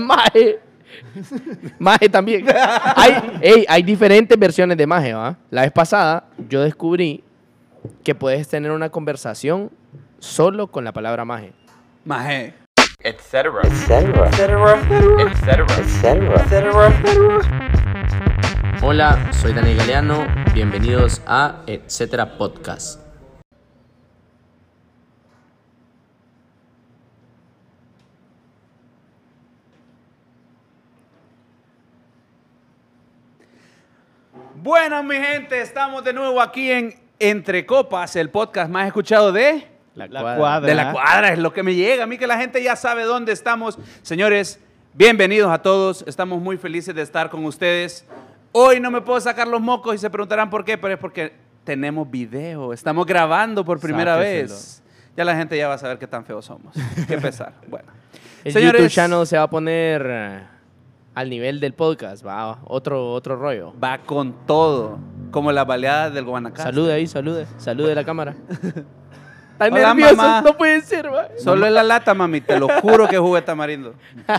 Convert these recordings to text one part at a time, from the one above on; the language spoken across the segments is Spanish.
maje. Maje también. Hay, ey, hay diferentes versiones de maje, ¿va? La vez pasada yo descubrí que puedes tener una conversación solo con la palabra maje. Maje. etc. etc. etc. Hola, soy Daniel Galeano. Bienvenidos a Etcétera Podcast. Bueno, mi gente, estamos de nuevo aquí en Entre Copas, el podcast más escuchado de... La, De la cuadra, es lo que me llega. A mí que la gente ya sabe dónde estamos. Señores, bienvenidos a todos. Estamos muy felices de estar con ustedes. Hoy no me puedo sacar los mocos y se preguntarán por qué, pero es porque tenemos video. Estamos grabando por primera Sáqueselo. vez. Ya la gente ya va a saber qué tan feos somos. Qué pesar. Bueno. El Señores, YouTube channel se va a poner eh, al nivel del podcast, va, otro, otro rollo. va con todo. Como las baleadas del Guanacaste. Salude ahí, salude, salude la cámara. Están Hola, nerviosos, mamá. no puede ser, va. Solo en la lata, mami, te lo juro que jugué tamarindo.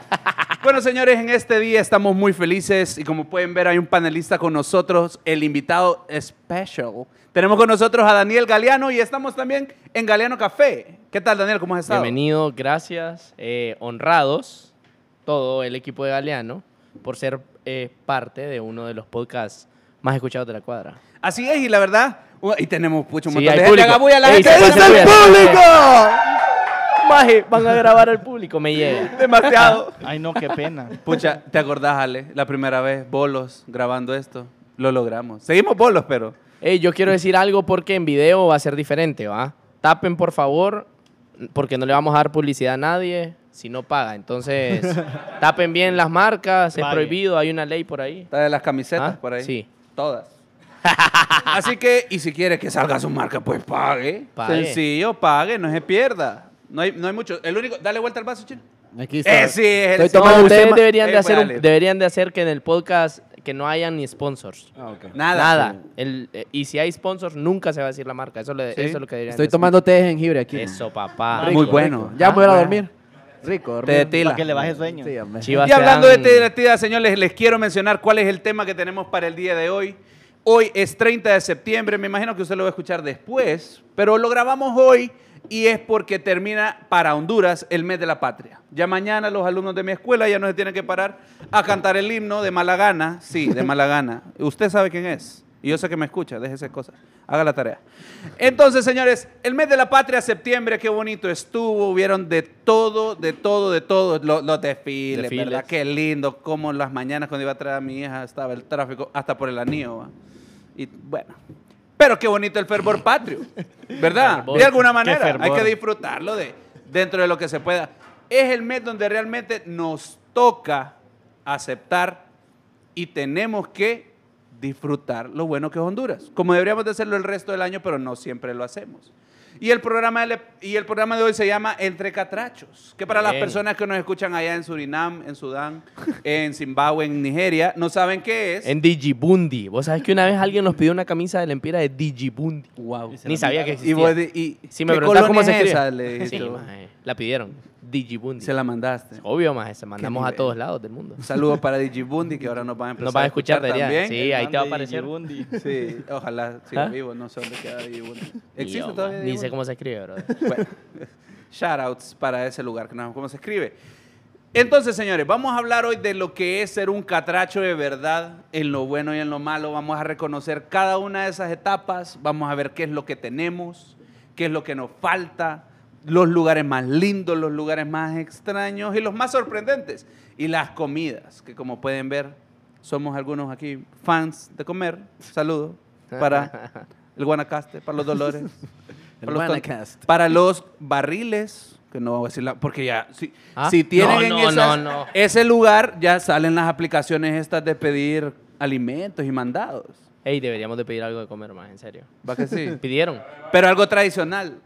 Bueno, señores, en este día estamos muy felices y como pueden ver hay un panelista con nosotros, el invitado special. Tenemos con nosotros a Daniel Galeano y estamos también en Galeano Café. ¿Qué tal, Daniel? ¿Cómo has estado? Bienvenido, gracias. eh, honrados, todo el equipo de Galeano, por ser eh, parte de uno de los podcasts más escuchados de la cuadra. Así es, y la verdad, uh, y tenemos pucho, un Sí, montón de gente. público. Haga bulla a la Ey, gente. se ¡Ese es el público! Maje, van a grabar al público, me llega. Demasiado. Ay, no, qué pena. Pucha, ¿te acordás, Ale? La primera vez, bolos, grabando esto. Lo logramos. Seguimos bolos, pero... Ey, yo quiero decir algo porque en video va a ser diferente, ¿va? Tapen, por favor, porque no le vamos a dar publicidad a nadie si no paga. Entonces, tapen bien las marcas, es prohibido, hay una ley por ahí. Está de las camisetas ¿Ah? por ahí. Sí. Todas. Así que, y si quiere que salga su marca, pues pague. Pague. Sencillo, pague, no se pierda. No hay, no hay mucho. El único, dale vuelta al vaso, chino. Aquí está. Eh, sí, es el Estoy No, tomando un ustedes deberían, Eh, de hacer un- deberían de hacer que en el podcast que no hayan ni sponsors. Ah. Nada. Nada. El- eh, y si hay sponsors, nunca se va a decir la marca. Eso, le- Sí. eso es lo que deberían Estoy de tomando té de jengibre aquí. Eso, papá. Muy Rico, bueno. rico. Ya me voy a Ah, dormir. Rico, dormir. Te de tila. Para que le baje sueño. Sí, hombre. Chivas Y hablando dan- de tila, señores, les quiero mencionar cuál es el tema que tenemos para el día de hoy. Hoy es 30 de septiembre, me imagino que usted lo va a escuchar después, pero lo grabamos hoy y es porque termina para Honduras el mes de la patria. Ya mañana los alumnos de mi escuela ya no se tienen que parar a cantar el himno de mala gana. Sí, de mala gana. Usted sabe quién es. Y yo sé que me escucha, déjese cosas. Haga la tarea. Entonces, señores, el mes de la patria, septiembre, qué bonito estuvo. Hubieron de todo, de todo, de todo. Lo- Los, desfiles, Desfiles. ¿verdad? Qué lindo. Como las mañanas cuando iba a traer a mi hija estaba el tráfico hasta por el anillo. ¿va? Y bueno. Pero qué bonito el fervor patrio, ¿verdad? Fervor. De alguna manera. Hay que disfrutarlo de, dentro de lo que se pueda. Es el mes donde realmente nos toca aceptar y tenemos que disfrutar lo bueno que es Honduras, como deberíamos de hacerlo el resto del año, pero no siempre lo hacemos. Y el programa de, y el programa de hoy se llama Entre Catrachos, que para las personas que nos escuchan allá en Surinam, en Sudán, en Zimbabue, en Nigeria, no saben qué es. En Digibundi. Vos sabés que una vez alguien nos pidió una camisa de la empira de Digibundi. Wow. Ni sabía que Y, existía. vos di- y Si me ¿qué preguntás cómo se es escribe. esa? Le dijiste Sí, vos. la pidieron. Digibundi. Se la mandaste. Obvio, más se mandamos a todos lados del mundo. Un saludo para Digibundi, que ahora nos van a empezar Nos van a escuchar, deberían. también. Sí, ahí te va a aparecer. Yibundi. Sí, ojalá siga ¿Ah? vivo, no sé dónde queda Digibundi. Ni ¿Existe yo, todavía Ni sé Digibundi? cómo se escribe, bro. Bueno, shoutouts para ese lugar, que no sabemos cómo se escribe. Entonces, señores, vamos a hablar hoy de lo que es ser un catracho de verdad, en lo bueno y en lo malo. Vamos a reconocer cada una de esas etapas, vamos a ver qué es lo que tenemos, qué es lo que nos falta, los lugares más lindos, los lugares más extraños y los más sorprendentes. Y las comidas, que como pueden ver, somos algunos aquí fans de comer. Saludos para el Guanacaste, para los Dolores. Para los Guanacaste. Para los barriles, que no voy a decir la, porque ya, si, ¿Ah? si tienen No, en no, esas- no, no. ese lugar, ya salen las aplicaciones estas de pedir alimentos y mandados. Ey, deberíamos de pedir algo de comer más, en serio. ¿Va que sí? ¿Pidieron? Pero algo tradicional.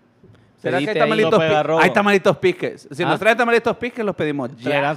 ¿Será que hay tamalitos, Sopa de pi- garrobo. hay tamalitos piques? Si ¿Ah? nos traen tamalitos piques, los pedimos ya.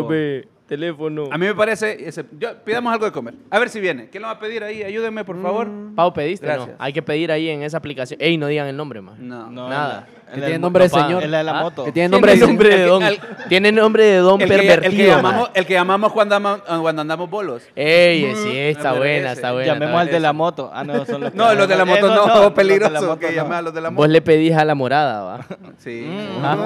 Hombre, teléfono. A mí me parece, ese- yo- pidamos algo de comer. A ver si viene. ¿Quién lo va a pedir ahí? Ayúdenme, por favor. Pau, ¿pediste? Gracias. No. Hay que pedir ahí en esa aplicación. Ey, no digan el nombre, más. No. No, Nada. Que tiene nombre de señor. Es la de la Ah, moto. Que tiene nombre de El don. Tiene nombre de don El el que pervertido. llamamos, el que llamamos cuando, ama- cuando andamos bolos. Ey, sí, está pero buena, está buena. Llamemos está al de la moto. Ah, no, son los No, los de la moto no, los de la peligroso moto que a los de la moto. Vos le pedís a la morada, ¿va? Sí. Ah,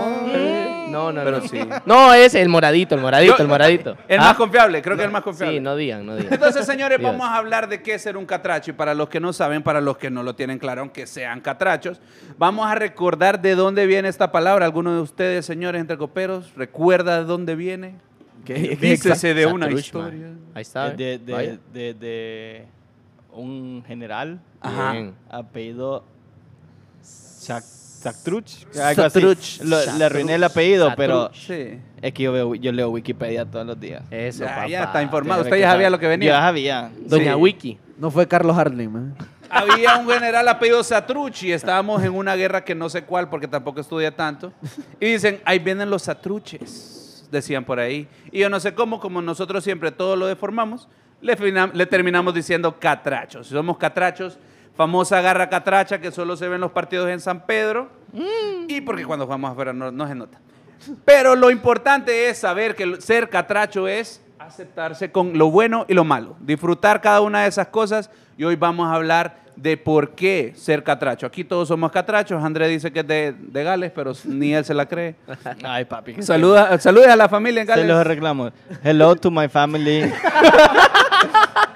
No, no, Pero no. sí. No, es el moradito, el moradito, Yo- el moradito. El Ah, más confiable, creo que el más confiable. Sí, no digan, no digan. Entonces, señores, Dios. vamos a hablar de qué es ser un catracho. Y para los que no saben, para los que no lo tienen claro, aunque sean catrachos, vamos a recordar de dónde viene esta palabra. ¿Alguno de ustedes, señores entre coperos, recuerda de dónde viene? ¿Qué- qué Dícese de una historia. man. Ahí está. Es de, de, de, de un general Ajá. Bien. apellido Sac- Sactruch. algo así. Satruch. Lo- le arruiné el apellido, pero Sí. Es que yo, veo, yo leo Wikipedia todos los días. Eso, Ya, papá. ya está informado. Usted ya sabía lo que venía. Ya sabía. Doña Sí. Wiki. No fue Carlos Harling, man. Había un general apellido Satruchi y estábamos en una guerra que no sé cuál porque tampoco estudia tanto. Y dicen, ahí vienen los Satruches, decían por ahí. Y yo no sé cómo, como nosotros siempre todo lo deformamos, le, terminamos diciendo catrachos. Somos catrachos, famosa garra catracha que solo se ve en los partidos en San Pedro. Y porque cuando jugamos afuera no, no se nota. Pero lo importante es saber que ser catracho es aceptarse con lo bueno y lo malo, disfrutar cada una de esas cosas y hoy vamos a hablar de por qué ser catracho. Aquí todos somos catrachos, Andrés dice que es de, de Gales, pero ni él se la cree. Ay, papi. Saluda, saludes a la familia en Se los Gales. reclamo. Hello to my family.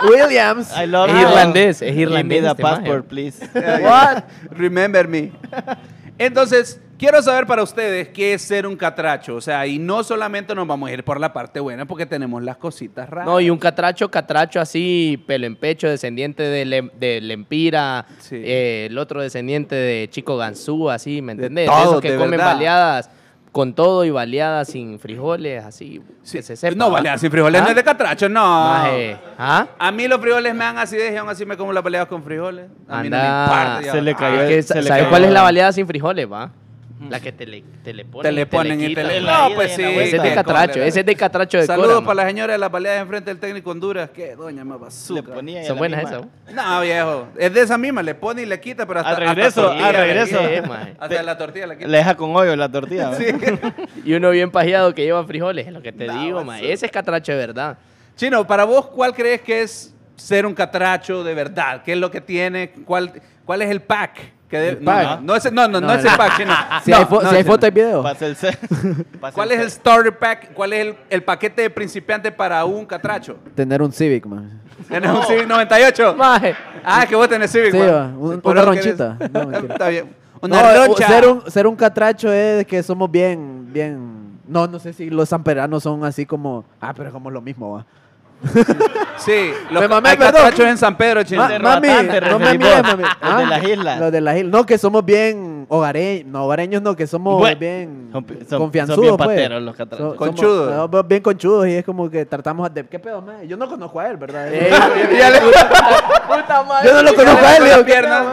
Williams. I love Es you. irlandés, es Give me irlandés the este passport, please. What? Remember me. Entonces, quiero saber para ustedes qué es ser un catracho. O sea, y no solamente nos vamos a ir por la parte buena porque tenemos las cositas raras. No, y un catracho, catracho así, pelo en pecho, descendiente de, Lem- de Lempira, Sí. eh, el otro descendiente de Chico Ganzú, así, ¿me De entendés? todos, esos que de comen verdad. baleadas con todo y baleadas sin frijoles, así, Sí. que se sepa. No, ¿va? vale, así frijoles ¿Ah? no es de catracho, no. Maje, ¿Ah? A mí los frijoles me dan acidez y aún así me como las baleadas con frijoles. A mí no me importa. ya. Se le cayó que, el- se le ¿Sabes cayó- cuál es la baleada sin frijoles, va? La que te le, te le ponen, Te le ponen y te le... la No, pues sí. la Ese es de catracho, ese es de catracho de Saludos Cora, para la señora de las baleadas enfrente del técnico Honduras. Qué doña más bazooka. Son la buenas esas, ¿no? Viejo. Es de esa misma. Le pone y le quita, pero hasta... Al regreso, al le regreso. Hasta la tortilla le quita. Le deja con hoyo la tortilla. Sí. Y uno bien pajeado que lleva frijoles, es lo que te No, digo, eso- ma. Ese es catracho de verdad. Chino, para vos, ¿cuál crees que es ser un catracho de verdad? ¿Qué es lo que tiene? ¿Cuál, cuál es el pack? De- El no, pack. No, no, ese, no, no, no No, ese no. pack, Chino. Si No, hay, fo- no, si hay foto y video. Pasa el ce- pasa ¿Cuál es el starter pack? ¿Cuál es el, el paquete de principiante para un catracho? Tener un Civic, man. ¿Tienes un Civic 98? Maje, Ah, que vos tenés Civic. Sí, man. un- una ronchita. No. Está bien. Una No, roncha. ser, un, ser un catracho es que somos bien, bien... No, no sé si los samperanos son así como... Ah, pero es como lo mismo, va. Sí, los Me mamé, en San Pedro, Chino. Ma- mami, no mami, vos, mami. los de las islas. Los de las islas. No, que somos bien hogareños. No, hogareños no, que somos Bueno, bien son pi- son- son confianzudos, bien pues. pateros los catrachos. So- Conchudos. somos- no, bien conchudos y es como que tratamos de... ¿Qué pedo, man? Yo no conozco a él, ¿verdad? Eh, puta madre. Yo no lo conozco a él.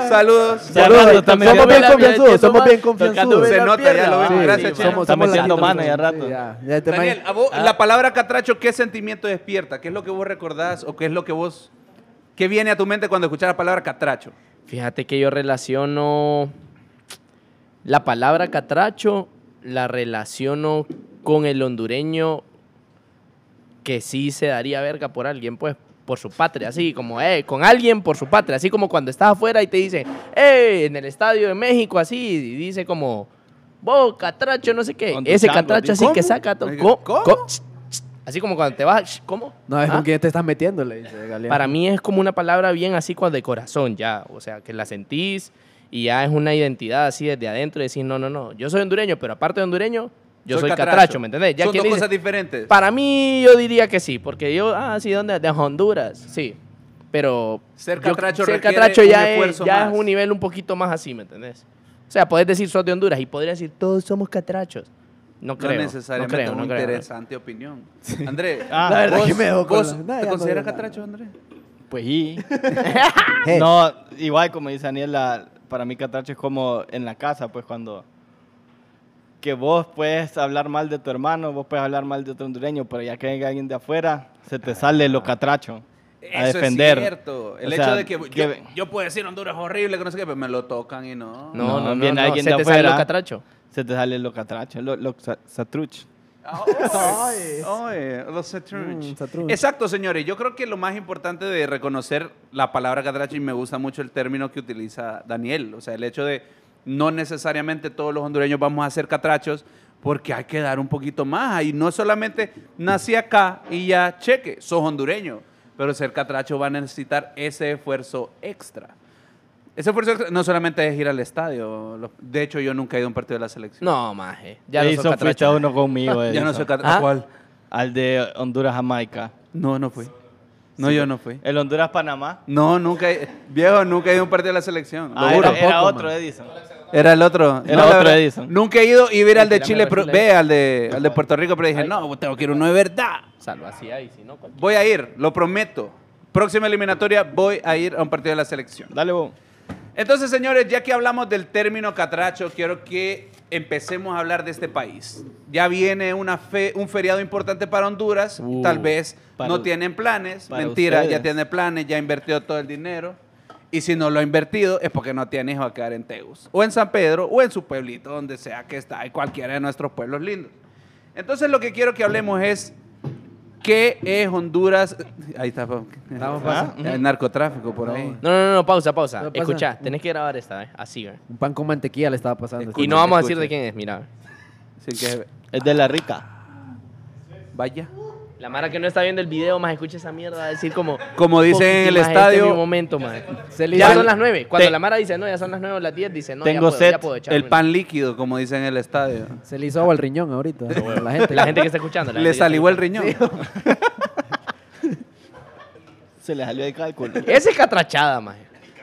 Saludos. Saludos, somos bien confianzudos, somos bien confianzudos. Se nota, ya lo. Sí, Gracias, Chino. somos, Está somos metiendo latinos, mano ya rato. Daniel, Ah. la palabra catracho, ¿qué sentimiento despierta? ¿Qué es lo que vos recordás o qué es lo que vos... ¿Qué viene a tu mente cuando escuchas la palabra catracho? Fíjate que yo relaciono la palabra catracho, la relaciono con el hondureño que sí se daría verga por alguien, pues, por su patria, así como, eh, con alguien por su patria, así como cuando estás afuera y te dice, eh, en el Estadio de México, así, y dice como, vos, catracho, no sé qué. Ese catracho así que saca todo. ¿Cómo? Así como cuando te vas, ¿cómo? No, es ¿Ah? con quién te estás metiendo, le dice Galeano. Para mí es como una palabra bien así cuando de corazón ya, o sea, que la sentís y ya es una identidad así desde adentro y decís, no, no, no, yo soy hondureño, pero aparte de hondureño, yo soy, catracho. ¿me entendés? Ya Son dos dice- cosas diferentes. Para mí yo diría que sí, porque yo, ah, sí, ¿dónde? De Honduras, sí. Pero Ser yo- catracho ser requiere catracho un ya, es, ya más. es un nivel un poquito más así, ¿me entendés? O sea, podés decir sos de Honduras y podría decir todos somos catrachos. No no creo. necesariamente no creo, una no creo. interesante opinión. André, Ah, La verdad vos, que me dejó con la- ¿te no consideras catracho, André? Pues sí. Hey. No, igual como dice Daniel, la- para mí catracho es como en la casa, pues cuando que vos puedes hablar mal de tu hermano, vos puedes hablar mal de otro hondureño, pero ya que venga alguien de afuera, se te sale lo catracho. Eso defender. es cierto. El O hecho de que, que- yo, yo puedo decir Honduras es horrible, que no sé qué, pero me lo tocan y no. No, No, no, no. viene no, alguien se de te sale afuera. lo catracho. Se te sale lo catracho, lo, lo sa- satruch. Ay, ay, los Satruch. Mm, Satruch. Exacto, señores. Yo creo que lo más importante de reconocer la palabra catracho, y me gusta mucho el término que utiliza Daniel, o sea, el hecho de no necesariamente todos los hondureños vamos a ser catrachos, porque hay que dar un poquito más. Y no solamente nací acá y ya cheque, sos hondureño, pero ser catracho va a necesitar ese esfuerzo extra. Ese esfuerzo no solamente es ir al estadio. De hecho, yo nunca he ido a un partido de la selección. No, maje. Ya no soy catracho. uno conmigo, Ya no soy catracho. ¿Ah? ¿Cuál? Al de Honduras-Jamaica. No, no fui. No, yo no fui. El Honduras-Panamá. No, nunca, he- viejo, nunca he ido a un partido de la selección. Ah, era, otro man. Edison. Era el otro. Era la otro Edison. Nunca he ido y ver al de Chile, pero ve al de, al de Puerto Rico, pero dije, no, tengo que ir uno de verdad. Así ahí, si no, cualquier- Voy a ir, lo prometo. Próxima eliminatoria voy a ir a un partido de la selección. Dale, vos. Entonces, señores, ya que hablamos del término catracho, quiero que empecemos a hablar de este país. Ya viene una fe- un feriado importante para Honduras. Uh, Tal vez para no tienen planes. Mentira, ya tiene planes, ya invirtió todo el dinero. Y si no lo ha invertido es porque no tiene hijo a quedar en Tegus. O en San Pedro, o en su pueblito, donde sea que está, en cualquiera de nuestros pueblos lindos. Entonces, lo que quiero que hablemos es. ¿Qué es Honduras? Ahí está. Estamos Ah, pasando. El narcotráfico por ahí. No, no, no, pausa, pausa. Escucha, tenés que grabar esta, ¿eh? Así, ¿eh? Un pan con mantequilla le estaba pasando. Escucha. Y no vamos a decir de quién es, mira. Así que Es de la rica. vaya. La Mara que no está viendo el video, más escucha esa mierda, va a decir como... Como dicen en el "Poquito, maje, estadio, Este es mi momento, le Ya son las nueve. Cuando Te- la Mara dice, no, ya son las nueve o las diez, dice, no, Tengo ya puedo, sed, ya puedo echarme el una". pan líquido, como dicen en el estadio. Se le hizo agua al riñón ahorita. a la gente. La gente que está escuchando. la Le salió el riñón. Se le salió de cálculo. Esa es catrachada.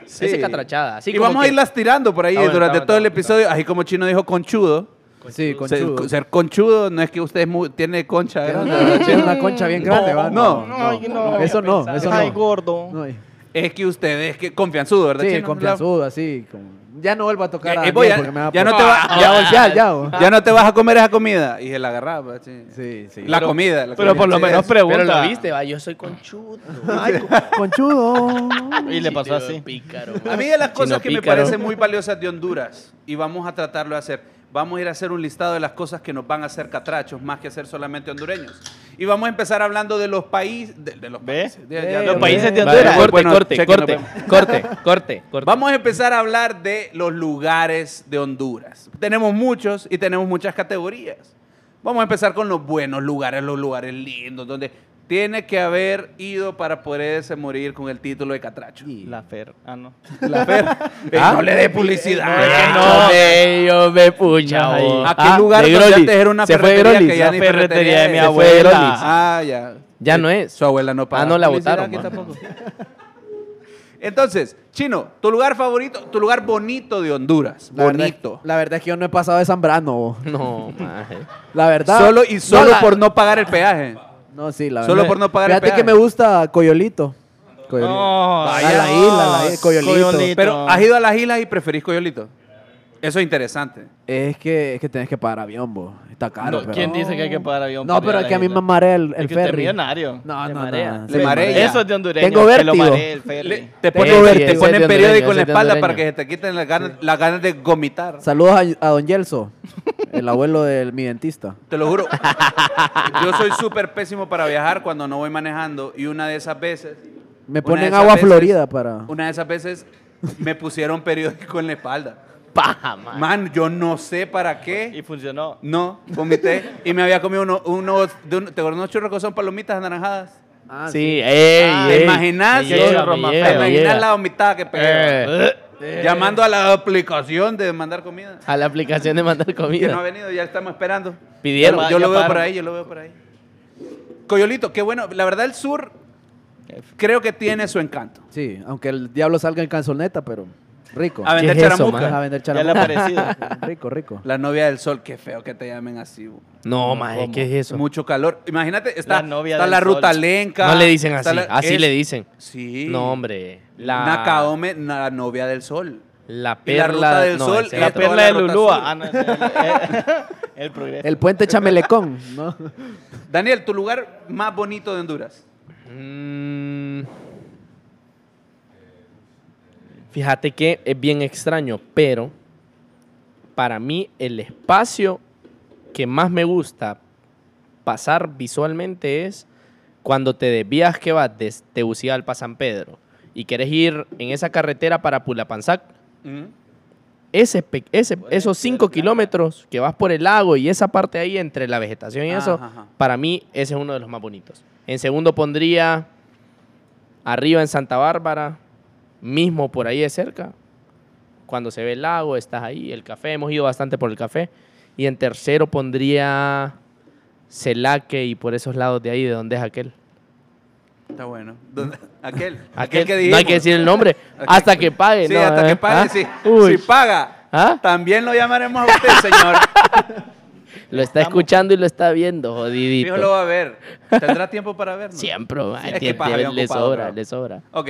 Sí. Esa es catrachada. Así y como vamos a irlas tirando por ahí Ah, bueno, durante está todo el está episodio. Así como Chino dijo conchudo. Sí, Ser, chudo. ser conchudo no es que usted es tiene concha grande. Tiene una concha bien grande, ¿va? no, no, no. Eso no, eso Ay, no. gordo. No, y- Es que usted es que confianzudo, ¿verdad, Sí, Chino? confianzudo, así. como- Ya no vuelvo a tocar Eh, a voy Daniel a- porque me va a ya no te va- Ya, voy, ya, ya. Ya no te vas a comer esa comida. Y se la agarraba. Sí. Sí, sí. La comida. la Pero comida. por lo menos es- pregunta. Pero lo viste, va, yo soy conchudo. Ay, co- conchudo. Y le pasó así. Pícaro, A mí de las Chino cosas que me parecen muy valiosas de Honduras, y vamos a tratarlo de hacer, vamos a ir a hacer un listado de las cosas que nos van a hacer catrachos, más que ser solamente hondureños. Y vamos a empezar hablando de los países, de, de los países, de- Los países de Vale, Honduras. corte, Bueno, corte, corte, nos corte, corte, corte. Vamos a empezar a hablar de los lugares de Honduras. Tenemos muchos y tenemos muchas categorías. Vamos a empezar con los buenos lugares, los lugares lindos, donde tiene que haber ido para poderse morir con el título de catracho. La Fer. Ah, no. La Fer. ¿Ah? No le dé publicidad. No, me, yo me pucha. Vos. Aquel Ah, lugar de donde antes era una Se fue ferretería Grolis. que ya ni ferretería de mi es. Se fue abuela. Grolis. Ah, ya. Ya no es. Su abuela no paga. Ah, no la votaron, aquí man. tampoco. Entonces, Chino, tu lugar favorito, tu lugar bonito de Honduras. La verdad- bonito. La verdad es que yo no he pasado de Zambrano. No, maje. La verdad. Solo y solo la- por no pagar el peaje. No, sí, la solo verdad. por no pagar el Fíjate que peaje. me gusta Coyolito. Coyolito. No, a la isla, la isla, Coyolito. Coyolito. Pero has ido a las islas y preferís Coyolito. Eso es interesante. Es que, es que tenés que pagar avión, bo. Está caro. No, pero- ¿Quién dice que hay que pagar avión? No, para pero a es que a mí me marea el, el Es que usted es ferry. millonario. No, no, marea. no. Marea. Eso es de hondureño. Tengo que lo vértigo. el ferry. Le- te ponen, te ponen periódico en la espalda para que se te quiten las ganas, las ganas de gomitar. Saludos a, a Don Yelso, el abuelo de mi dentista. Te lo juro. Yo soy súper pésimo para viajar cuando no voy manejando y una de esas veces, Me ponen agua veces- florida para... una de esas veces me pusieron periódico en la espalda. Paja, man. Man, yo no sé para Y qué. funcionó. No, vomité y me había comido uno- unos, de un- ¿te acuerdas unos churros que son palomitas anaranjadas? Ah, Sí, ey, Ah, ¿Te ey. imaginas? Me llega, churro me más llega, ¿Te me imaginas llega. la vomitada que pegué? Eh, Llamando a la aplicación de mandar comida. a la aplicación de mandar Que no ha comida. venido, ya estamos esperando. Pidieron. Yo lo veo por ahí, yo lo veo por ahí. Coyolito, qué bueno. La verdad, el sur creo que tiene su encanto. Sí, aunque el diablo salga en canzoneta, pero rico. A vender ¿Qué es eso, charamuca. man? A vender Ya le ha parecido. Rico, rico. La novia del sol, qué feo que te llamen así. bu. No, maje, ¿qué es eso? Mucho calor. Imagínate, está La la, novia está del la sol. ruta lenca. No le dicen así. la- Así es- le dicen. Sí. No, hombre. La, Nakaome, la novia del sol. la y la perla ruta del no, sol ese es La otro. perla de la Lulúa. Ah, no, ese es el, el progreso. El puente Chamelecón, ¿no? Daniel, tu lugar más bonito de Honduras. Mm, Fíjate que es bien extraño, pero para mí el espacio que más me gusta pasar visualmente es cuando te desvías que vas desde Tegucigalpa a San Pedro y quieres ir en esa carretera para Pulapanzac. Ujú. Ese, esos cinco kilómetros que vas por el lago y esa parte ahí entre la vegetación y eso, ajá. para mí ese es uno de los más bonitos. En segundo pondría arriba en Santa Bárbara, mismo por ahí de cerca. Cuando se ve el lago, estás ahí, el café, hemos ido bastante por el café. Y en tercero pondría Celaque y por esos lados de ahí, de donde es aquel. Está bueno. ¿Dónde? Aquel. Aquel, que no hay que decir el nombre hasta que pague. Sí, ¿no? hasta que ¿Ah? pague, ¿Ah? sí. Uy, Si paga, ¿Ah? también lo llamaremos a usted, señor. Lo está escuchando y lo está viendo, jodidito. Fijo lo va a ver. ¿Tendrá tiempo para vernos? Siempre, man, Es que le sobra, bro. le sobra. Ok.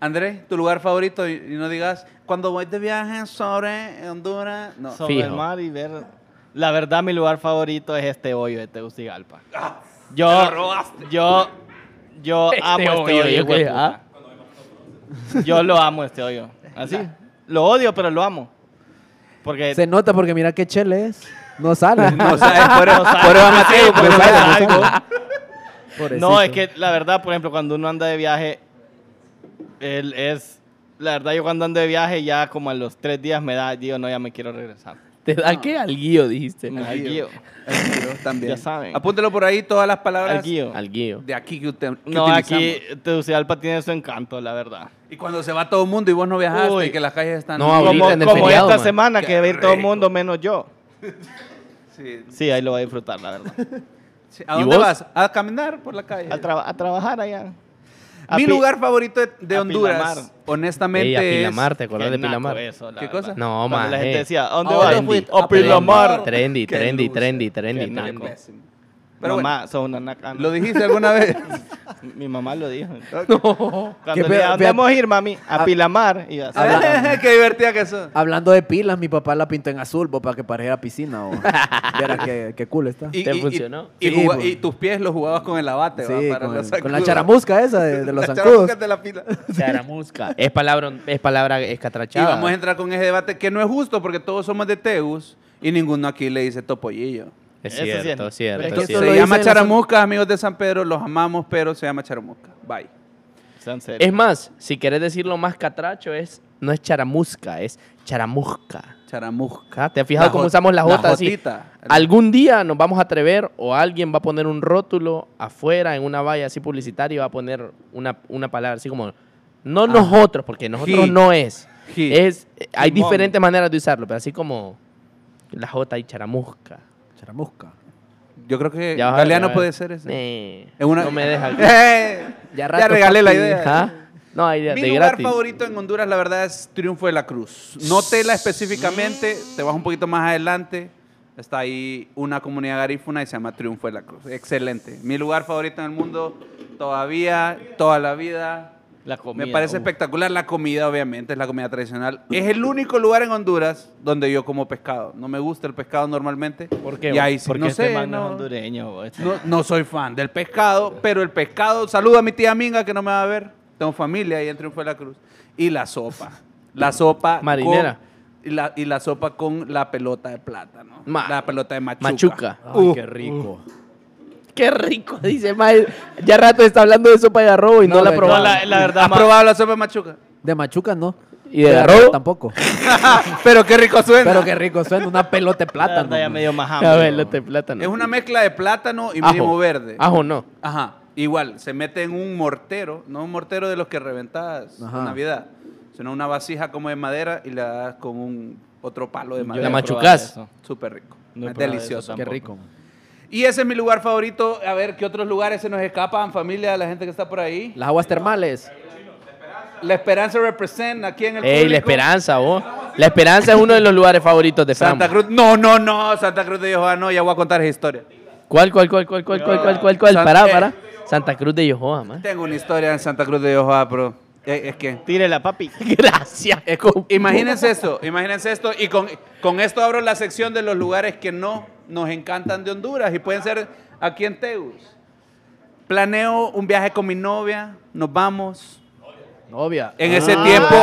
Andrés, tu lugar favorito y, no digas, cuando voy de viaje sobre Honduras. No. Sobre Fijo. el mar y ver... La verdad, mi lugar favorito es este hoyo de Tegucigalpa. Ah, Yo, te lo robaste. yo, yo Este amo este hoyo. ¿ah? Yo lo amo este hoyo. Así. Lo odio, pero lo amo. Porque Se nota porque mira qué chele es. No sale. No sabes, por, No sabe. por eso Mateo, por No. Pobrecito. No, es que la verdad, por ejemplo, cuando uno anda de viaje, él es. La verdad, yo cuando ando de viaje, ya como a los tres días me da, digo, no, ya me quiero regresar. ¿Te da qué? Al guío, dijiste. Al el guío. guío. El giro también. Ya saben. Apúntelo por ahí todas las palabras Al guío. Al guío. de aquí que usted que No, utilizamos. aquí Tegucigalpa tiene su encanto, la verdad. Y cuando se va todo el mundo y vos no viajaste Uy. y que las calles están... No, ahorita Como, en el como feriado, esta man. semana Qué que va a ir todo el mundo menos yo. Sí. Sí, ahí lo va a disfrutar, la verdad. Sí. ¿A ¿Y dónde vos? vas? A caminar por la calle. A, traba- a trabajar allá. A Mi pi- lugar favorito de, de Honduras, Pilamar. honestamente, Ey, a es... Pilamar, ¿te acordás de Pilamar? eso, la ¿Qué verdad. cosa? No, Cuando la maje. gente decía, ¿a dónde vas? fuiste A Pilamar. Trendy, trendy, trendy, trendy, trendy. Pero mamá, bueno, sos una. ¿lo dijiste alguna vez? Mi mamá lo dijo. Qué Cuando le ¿a vamos a ir, mami? A Ah. Pilamar. Y así. Qué divertida que sos. Hablando de pilas, mi papá la pintó en azul bo, para que parezca piscina. Qué, qué cool está. Y, ¿Te y- y- funcionó? Y, Sí, juga- pues. y tus pies los jugabas con el abate, Sí, ¿va? Para con, los con la charamusca esa de, de los La zancudos. charamusca de la pila. Charamusca. Es palabra, es palabra Y escatrachada. vamos a entrar con ese debate que no es justo porque todos somos de Tegus y ninguno aquí le dice topollillo. Es Eso sí es. cierto, es cierto. Se llama Charamusca, amigos de San Pedro, los amamos, pero se llama Charamusca. Bye. Sean serios. Es más, si querés decirlo más catracho, es, no es charamusca, es charamusca. Charamusca. ¿Te has fijado La cómo usamos las la J así? jotita. Algún día nos vamos a atrever o alguien va a poner un rótulo afuera en una valla así publicitaria y va a poner una, una palabra así como, no nosotros, porque nosotros He. no es. He. es hay diferentes maneras de usarlo, pero así como la J y charamusca. Charamusca. Yo creo que Ya vas a ver, Galeano ya vas a puede ver. ser ese. Eh, Es una- No me deja. Eh, Ya ya rato, regalé la papi. idea. ¿Ah? No, hay de, Mi de lugar gratis. favorito en Honduras, la verdad, es Triunfo de la Cruz. No tela específicamente, te vas un poquito más adelante. Está ahí una comunidad garífuna y se llama Triunfo de la Cruz. Excelente. Mi lugar favorito en el mundo, todavía, toda la vida. La comida. Me parece uh. espectacular la comida, obviamente, es la comida tradicional. Es el único lugar en Honduras donde yo como pescado. No me gusta el pescado normalmente. ¿Por qué, Y ahí sí, Porque no este sé, man no es no, hondureño. bo, este- no, no soy fan del pescado, pero el pescado, saludo a mi tía Minga que no me va a ver, tengo familia ahí en Triunfo de la Cruz. Y la sopa, la sopa Marinera. con- y, la, y la sopa con la pelota de plátano, Ma- la pelota de machuca. machuca. Ay, Uh, qué rico. Qué rico, dice Mae. Ya rato está hablando de sopa de garrobo y no, No, la ha no, probado. la- la verdad, ¿Has ma- probado la sopa de machuca? De machuca no. ¿Y de garrobo? arroz tampoco. pero qué rico suena. Pero qué rico suena. Una pelota de La plátano. verdad, ya me dio más A ver, de plátano. Es una mezcla de plátano y Ajo. mínimo verde. Ajo no. Ajá. Igual, se mete en un mortero, no un mortero de los que reventas Ajá. en Navidad, sino una vasija como de madera y le das con un otro palo de Yo madera. La he probado machucás. eso. Súper rico. No he es probado delicioso. Qué tampoco. rico. Y ese es mi lugar favorito. A ver, ¿qué otros lugares se nos escapan, familia, la gente que está por ahí? Las aguas termales. La Esperanza Represent aquí en el Ey, la esperanza, vos. La esperanza es uno de los lugares favoritos de Fran. Santa Cruz. No, no, no. Santa Cruz de Yohoa, no. Ya voy a contar esa historia. ¿Cuál, cuál, cuál, cuál, cuál, cuál, cuál, cuál, cuál? San- Pará, eh. pará. Santa Cruz de Yohoa, man. Tengo una historia en Santa Cruz de Yohoa, pero es, es que... Tírela, papi. Gracias. Es imagínense esto, imagínense esto. Y con, con esto abro la sección de los lugares que no nos encantan de Honduras y pueden ser aquí en Tegus. Planeo un viaje con mi novia, nos vamos Novia. En ese Ah. tiempo,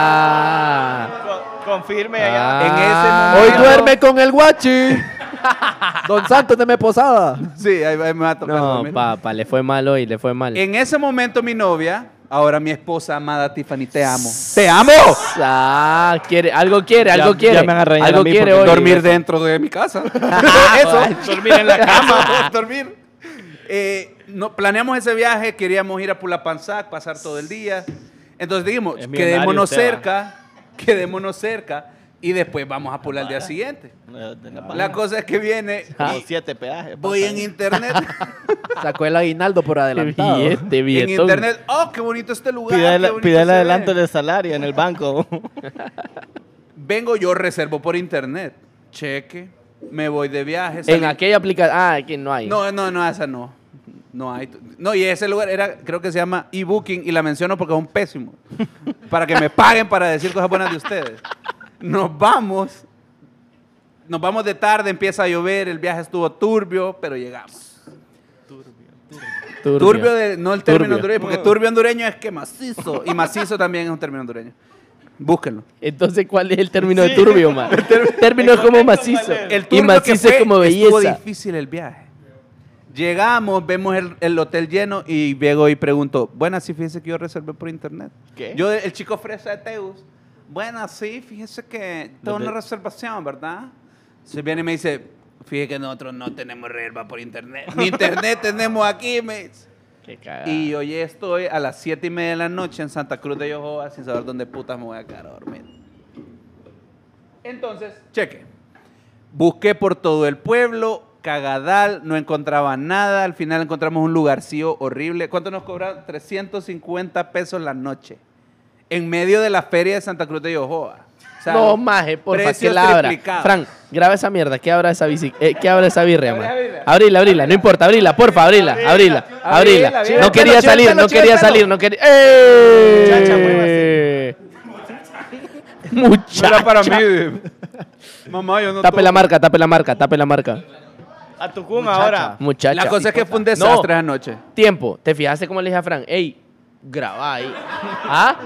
Ah. Co- Confirme Ah. allá. en ese Hoy momento- duerme con el guachi. Don Santos de posada. Sí, ahí, ahí me va a tocar No, papá, le fue mal hoy, le fue mal. En ese momento mi novia, ahora mi esposa amada Tiffany, te amo. ¡Te amo! Ah, quiere, algo quiere, Ya- algo ya quiere. me van a reñir algo a mí quiere porque hoy. Dormir dentro de mi casa. Eso. Dormir en la cama. Dormir. Eh, no, planeamos ese viaje, queríamos ir a Pulapanzac, pasar todo el día. Entonces dijimos, Es millonario quedémonos usted, va. cerca, quedémonos cerca y después vamos a Pula al día siguiente. La cosa es que viene Como y siete peajes. voy en internet. Sacó el aguinaldo por adelantado. billete, en internet, oh, qué bonito este lugar. Pide el, pide el se ve". adelanto del salario en el banco. Vengo yo, reservo por internet. Cheque. Me voy de viaje. En aquella aplicación. Ah, aquí no hay. No, no, no, esa no. No hay. No, y ese lugar era, creo que se llama eBooking y la menciono porque es un pésimo. para que me paguen para decir cosas buenas de ustedes. Nos vamos. Nos vamos de tarde, empieza a llover, el viaje estuvo turbio, pero llegamos. Turbio. Turbio, de, no el término Turbio. hondureño, porque turbio hondureño es que macizo. Y macizo también es un término hondureño. Búsquenlo. Entonces, ¿cuál es el término de turbio, man? El término es como macizo. El y turbio que macizo fue, es como Estuvo belleza. difícil el viaje. Llegamos, vemos el, el hotel lleno y llego y pregunto, buenas, sí, fíjese que yo reservé por internet. ¿Qué? Yo, el chico fresa de Teus, buenas, sí, fíjese que tengo una reservación, ¿verdad? Se viene y me dice, fíjese que nosotros no tenemos reserva por internet. Ni internet tenemos aquí, me dice. Qué cagada. Y hoy estoy a las 7 y media de la noche en Santa Cruz de Yohoa sin saber dónde putas me voy a quedar a dormir. Entonces, cheque. Busqué por todo el pueblo, cagadal, no encontraba nada. Al final encontramos un lugarcillo horrible. ¿Cuánto nos cobraron? 350 pesos la noche. En medio de la feria de Santa Cruz de Yohoa. O sea, no, maje, porfa, que la abra. Frank, graba esa mierda, que abra esa bici, eh, que abra esa birria, man. Abrila, abrila, no importa, abrila, porfa, abrila, abrila, Abrila. No quería salir, no quería salir, no quería. ¡Eh! Muchacha, era para mí. Mamá, yo no Tape la marca, tape la marca, tape la marca. A Tucum ahora. Muchacha. La cosa es que fue un desastre anoche. Tiempo, ¿te fijaste cómo le dije a Frank? Ey, graba ahí. ¿Ah?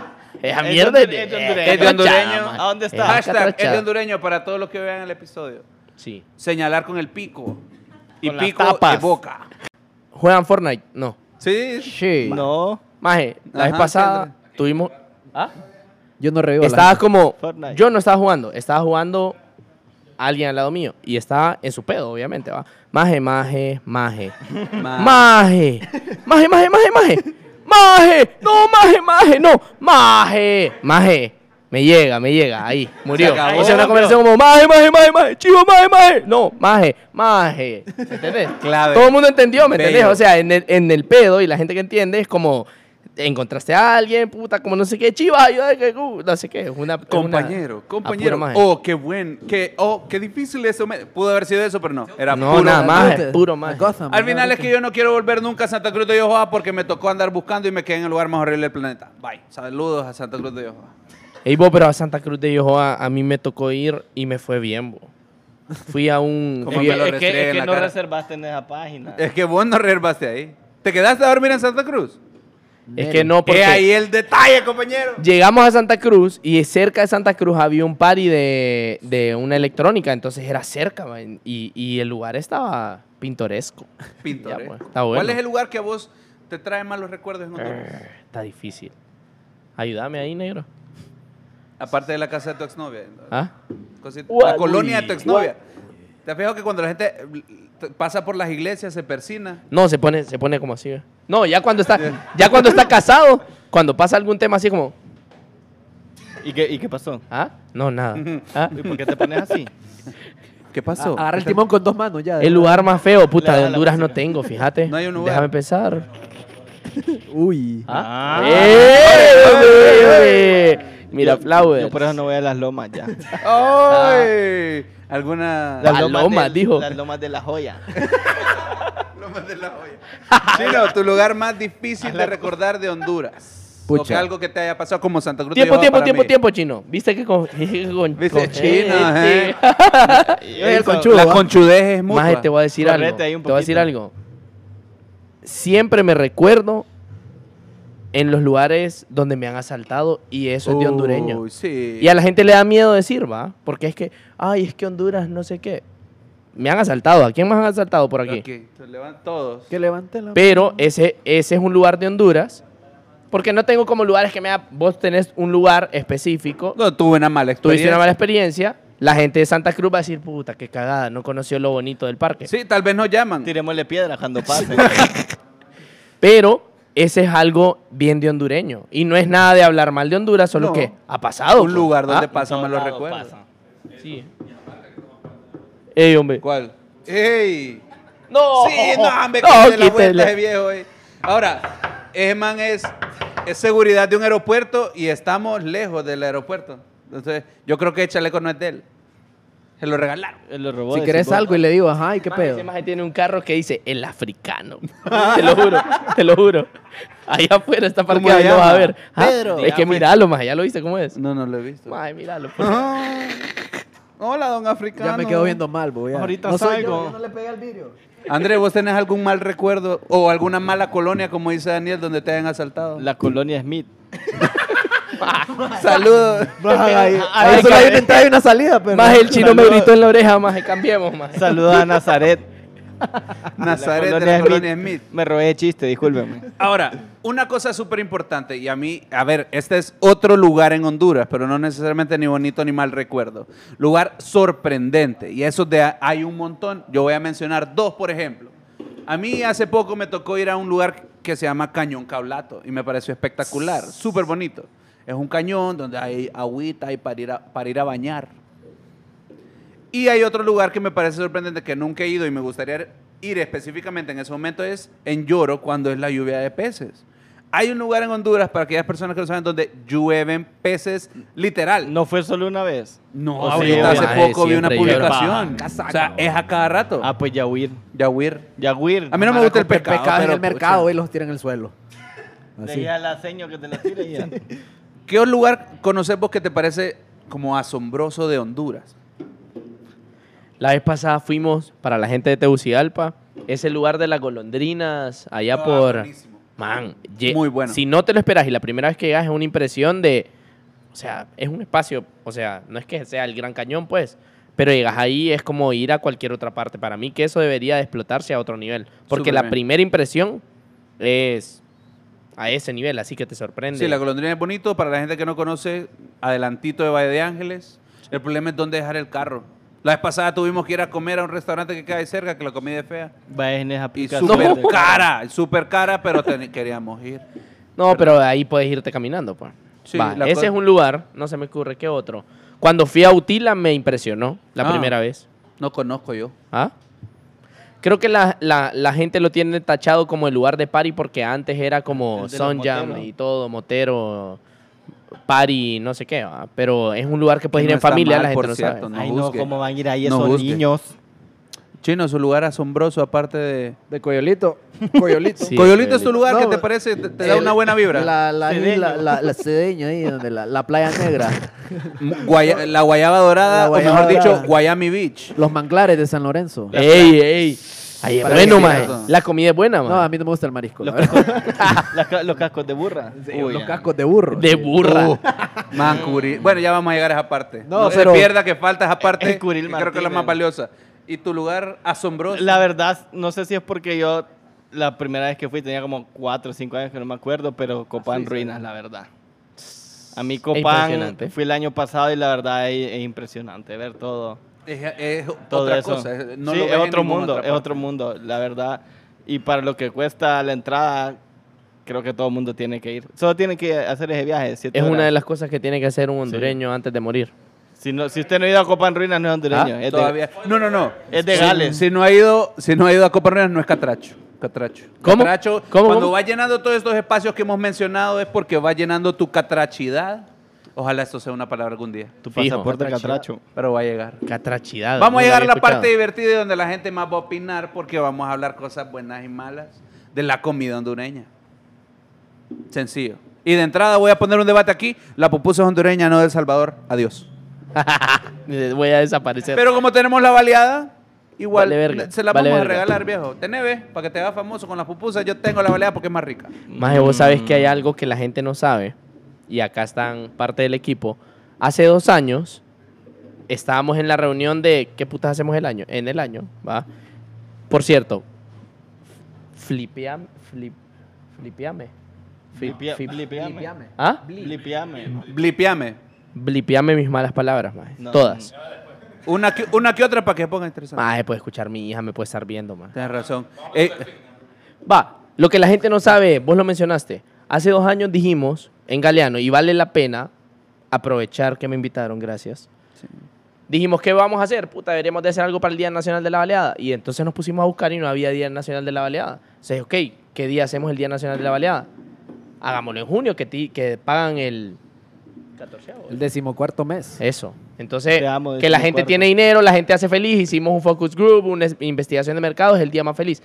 Esa Es mierda de- es hondureño. Es de hondureño. catrachada, man. ¿A dónde está? Es Hashtag es de hondureño para todos los que vean el episodio. Sí. Señalar con el pico. Y Con pico tapas. de boca. ¿Juegan Fortnite? No. Sí. Sí. No. Maje, la vez pasada tuvimos... ¿Ah? Yo no revivo. Estabas como... Fortnite. Yo no estaba jugando, estaba jugando alguien al lado mío. Y estaba en su pedo, obviamente, ¿va? Maje, maje, maje. Ma- Maje. Maje, maje, maje, maje. Maje. No, maje, maje, no. Maje. Maje. Me llega, me llega. Ahí, murió. Se acabó. Hice una conversación como maje, maje, maje, maje. Chivo, maje, maje. No, maje, maje. ¿Me entendés? Clave. Todo el mundo entendió, ¿me entendés? O sea, en el, en el pedo y la gente que entiende es como... Encontraste a alguien, puta, como no sé qué, chivas, yo de que, uh, no sé qué, es una... es una- Compañero, compañero. Oh, qué buen. Qué, oh, qué difícil eso. me- Pudo haber sido eso, pero no. Era No, puro. nada más. Puro. Gotham, Al final es que yo no quiero volver nunca a Santa Cruz de Yohoa porque me tocó andar buscando y me quedé en el lugar más horrible del planeta. Bye. Saludos a Santa Cruz de Yohoa. Ey, vos, pero a Santa Cruz de Yohoa a mí me tocó ir y me fue bien, bo. Fui a un... Es que, es que no cara. reservaste en esa página. Es que vos no reservaste ahí. ¿Te quedaste a dormir en Santa Cruz? Es que no, porque Es ahí el detalle, compañero. llegamos a Santa Cruz y cerca de Santa Cruz había un party de, de una electrónica, entonces era cerca, man, y, y el lugar estaba pintoresco. Pues, está bueno. ¿Cuál es el lugar que a vos te trae malos recuerdos en Honduras? Eh, Está difícil. Ayúdame ahí, negro. Aparte de la casa de tu exnovia. ¿Ah? Cosita- What? La colonia de tu exnovia. ¿Te has fijado que cuando la gente eh, pasa por las iglesias se persina? No, se pone, se pone como así. No, ya cuando está, ya cuando está casado, cuando pasa algún tema así como, ¿Y qué, ¿Y qué pasó? ¿ah? No, nada. ¿Ah? ¿Y por qué te pones así? ¿Qué A- Agarra el timón con dos manos ya. El lugar más feo, puta, de Honduras no tengo, fíjate. No hay un lugar. Déjame pensar. Uy. ¿Ah? Ah. ¡Eh! Mira, flowers. Yo por eso no voy a las lomas ya. ¡Ay! ¿Alguna Las lomas, de, dijo. Las lomas de la joya. lomas de la olla? Chino, tu lugar más difícil de recordar de Honduras. O Pucha. que algo que te haya pasado como Santa Cruz de Tiempo, tiempo, tiempo, mí. tiempo, chino. ¿Viste que con, con, ¿Viste? con- Chino, eh, el conchudo, La ¿va? conchudez es mutua. Maje, te voy a decir Correte algo. te voy a decir algo. Siempre me recuerdo en los lugares donde me han asaltado y eso es de hondureño. Uy, sí. Y a la gente le da miedo decir, ¿va? Porque es que, ay, es que Honduras no sé qué. Me han asaltado. ¿A quién más han asaltado por aquí? Aquí, se levantan todos. Que levanten la Pero ese, ese es un lugar de Honduras. Porque no tengo como lugares que me da... Vos tenés un lugar específico. No, tuve una mala Tuviste experiencia. una mala experiencia. La gente de Santa Cruz va a decir, puta, qué cagada. No conoció lo bonito del parque. Sí, tal vez nos llaman. Tirémosle piedra cuando pase. Pero ese es algo bien de hondureño. Y no es nada de hablar mal de Honduras, solo No. que ha pasado. Un pues. lugar donde Ah, pasan malos recuerdos. pasa. Sí. Ey, hombre. ¿Cuál? ¡Ey! No. Sí, no, hombre, No, quítale la vuelta ese viejo. eh. Ahora, ese man es, es seguridad de un aeropuerto y estamos lejos del aeropuerto. Entonces, yo creo que el chaleco no es de él. Se lo regalaron. Él lo robó Si de querés algo y le digo, ajá, ¿y qué pedo? Ese maje tiene un carro que dice el africano. te lo juro, te lo juro. Allá afuera está ¿Cómo parqueado y lo vas a ver. Ah, Pedro. Es que míralo, maje, ya lo viste cómo es. No, no lo he visto. Maje, míralo. pues. Ah. Hola, don africano. Ya me quedo viendo mal, voy a... Ahorita no soy salgo. yo, yo no le pegué al vidrio. André, ¿vos tenés algún mal recuerdo o alguna mala colonia, como dice Daniel, donde te hayan asaltado? La colonia Smith. Saludos. Ahí, Ay, ahí solo hay una entrada y una salida, pero... Maje, el chino me gritó en la oreja, maje, cambiemos, maje. Saludos a Nazaret. Nazaret La de la colonia Smith. Me robé de chiste, discúlpeme. Ahora, una cosa súper importante, y a mí, a ver, este es otro lugar en Honduras, pero no necesariamente ni bonito ni mal recuerdo. Lugar sorprendente, y eso de hay un montón. Yo voy a mencionar dos, por ejemplo. A mí hace poco me tocó ir a un lugar que se llama Cañón Cablato, y me pareció espectacular, súper bonito. Es un cañón donde hay agüita y para ir a, para ir a bañar. Y hay otro lugar que me parece sorprendente que nunca he ido y me gustaría ir específicamente en ese momento es en Lloro cuando es la lluvia de peces. Hay un lugar en Honduras para aquellas personas que no saben donde llueven peces literal. No fue solo una vez. No, ¿O sí, ahorita hace poco vi una siempre llora. publicación. Casaca, o sea, es a cada rato. Ah, pues Yahuir. Yahuir. Yahuir. A mí no me gusta el pescado, pescado en pero, el mercado y los tiran en el suelo. Le Así. dije a la seño que te la tire y ya. ¿Qué otro lugar conoces vos que te parece como asombroso de Honduras? La vez pasada fuimos para la gente de Tegucigalpa, ese lugar de las golondrinas, allá Ah, por... buenísimo. Man, ye- Muy bueno. Si no te lo esperas y la primera vez que llegas es una impresión de... O sea, es un espacio, o sea, no es que sea el Gran Cañón, pues, pero llegas ahí es como ir a cualquier otra parte. Para mí que eso debería de explotarse a otro nivel, porque Súper la bien. primera impresión es a ese nivel, así que te sorprende. Sí, la golondrina es bonito. Para la gente que no conoce, adelantito de Valle de Ángeles. El problema es dónde dejar el carro. La vez pasada tuvimos que ir a comer a un restaurante que queda ahí cerca, que la comida es fea. Vaya en esa Y súper de- cara, súper cara, pero ten- queríamos ir. No, pero ahí puedes irte caminando, pues. Sí, ese es un lugar, no se me ocurre qué otro. Cuando fui a Utila me impresionó la Ah. primera vez. No conozco yo. ¿Ah? Creo que la, la- la gente lo tiene tachado como el lugar de party porque antes era como El de los Sun Jam moteros. y todo, motero, party, no sé qué, ¿va? pero es un lugar que puedes Que ir no en familia, mal, la gente por no cierto, sabe. no Ay, no. ¿cómo van a ir ahí No esos niños? Chino, es un lugar asombroso, aparte de... De Coyolito. Coyolito. Sí, Coyolito es tu lugar No, que te parece, te, te da una buena vibra. La, la, Cedeño. la, la, la cedeño ahí, donde la, la playa negra. Guaya- la Guayaba Dorada, La o mejor dicho. Guayami Beach. Los manglares de San Lorenzo. ¡Ey, ey! Ahí es bueno, pierdas. La comida es buena, No, a mí no me gusta el marisco. Los la verdad. cascos, las los cascos de burra. Sí, Uy, los ya. cascos de burro. De burra. Uh, man, cubrir. Bueno, ya vamos a llegar a esa parte. No, No, se pierda que falta esa parte. Es que creo que es la más valiosa. Y tu lugar asombroso. La verdad, no sé si es porque yo la primera vez que fui tenía como 4 o 5 años que no me acuerdo, pero Copán sí, ruinas, la verdad. A mí Copán fui el año pasado y la verdad es, es impresionante ver todo, Es, es todo otra eso. cosa. es- no sí, lo es otro mundo, es otro mundo, la verdad. Y para lo que cuesta la entrada, creo que todo el mundo tiene que ir. Solo tiene que hacer ese viaje. Es una horas. de las cosas que tiene que hacer un hondureño antes de morir. Si, no, si usted no ha ido a Copán Ruinas, no es hondureño. Ah, es de-. No, no, no. Es de Gales. Si, no ha ido, si no ha ido a Copa Ruinas, no es Catracho. Catracho. ¿Cómo? Catracho, ¿Cómo, cuando cómo? va llenando todos estos espacios que hemos mencionado es porque va llenando tu catrachidad. Ojalá esto sea una palabra algún día. tu pasaporte catracho. Pero va a llegar. Catrachidad. Vamos a no llegar a la escuchado. parte divertida y donde la gente más va a opinar porque vamos a hablar cosas buenas y malas de la comida hondureña. Sencillo. Y de entrada voy a poner un debate aquí. La pupusa es hondureña, no de El Salvador. Adiós. Voy a desaparecer. Pero como tenemos la baleada, Igual Vale verga, se la vale vamos a regalar, viejo. Tenés, ve, para que te hagas famoso con las pupusas. Yo tengo la baleada porque es más rica. Maje, vos sabes que hay algo que la gente no sabe, y acá están parte del equipo. Hace dos años estábamos en la reunión de ¿qué putas hacemos el año? En el año, ¿va? Por cierto, flipeame, flip, flipeame. Blipiame. ¿Ah? Blipiame. Blipiame. Blipeame mis malas palabras, maje. No, Todas. Una que, una que otra para que ponga interesante. Maje, puede escuchar mi hija, me puede estar viendo, maje. Tienes razón. Eh, Va, lo que la gente no sabe, vos lo mencionaste. Hace dos años dijimos en Galeano, y vale la pena aprovechar que me invitaron, gracias. Dijimos, ¿qué vamos a hacer? Puta, deberíamos de hacer algo para el Día Nacional de la Baleada. Y entonces nos pusimos a buscar y no había Día Nacional de la Baleada. Entonces, ok, ¿qué día hacemos el Día Nacional de la Baleada? Hagámoslo en junio, que, ti- que pagan el... 14 El decimocuarto mes. Eso. Entonces, amo, que la gente tiene dinero, la gente hace feliz, hicimos un focus group, una es- investigación de mercado, es el día más feliz.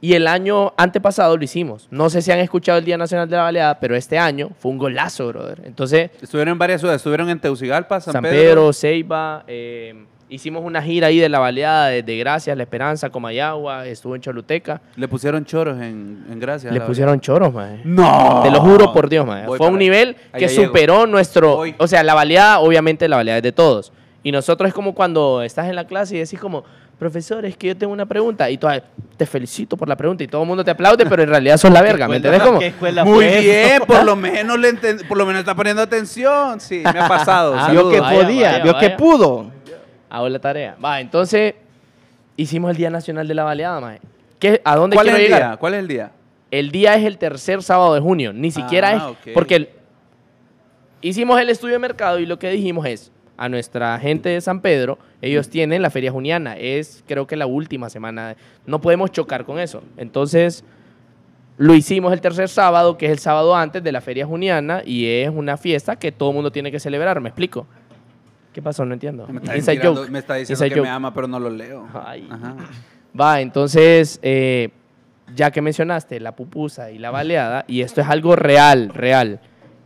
Y el año antepasado lo hicimos. No sé si han escuchado el Día Nacional de la Baleada, pero este año fue un golazo, brother. Entonces, estuvieron en varias ciudades. Estuvieron en Teucigalpa, San, San, Pedro. Pedro, Ceiba, eh, hicimos una gira ahí de la Baleada, desde Gracias, La Esperanza, Comayagua, estuvo en Choluteca. Le pusieron choros en, en Gracias. Le pusieron choros, man. No. Te lo juro por Dios. Voy Fue un nivel que Allá llego. superó nuestro... Voy. O sea, la baleada, obviamente la baleada es de todos. Y nosotros es como cuando estás en la clase y decís como, profesor, es que yo tengo una pregunta. Y tú, "Ay, te felicito por la pregunta. Y todo el mundo te aplaude, pero en realidad sos la verga, ¿me entendés? Como, ¿Qué escuela Muy fue bien, por lo menos le enten- por lo menos está poniendo atención. Sí, me ha pasado. Ah, Vio Saludos. que Vaya, podía, vaya, vio que vaya. pudo. Hago la tarea. Va, entonces, hicimos el Día Nacional de la Baleada, man. ¿Qué, ¿A dónde ¿Cuál es quiero el llegar? día? ¿Cuál es el día? El día es el tercer sábado de junio, ni siquiera Ah, es ok. porque el- hicimos el estudio de mercado y lo que dijimos es a nuestra gente de San Pedro, ellos tienen la feria juniana, es creo que la última semana, no podemos chocar con eso. Entonces, lo hicimos el tercer sábado, que es el sábado antes de la feria juniana y es una fiesta que todo el mundo tiene que celebrar, ¿me explico? ¿Qué pasó? No entiendo. Me está, Inside tirando- joke. me está diciendo Inside que joke. me ama, pero no lo leo. Ay. Ajá. Va, entonces, eh, ya que mencionaste la pupusa y la baleada, y esto es algo real, real,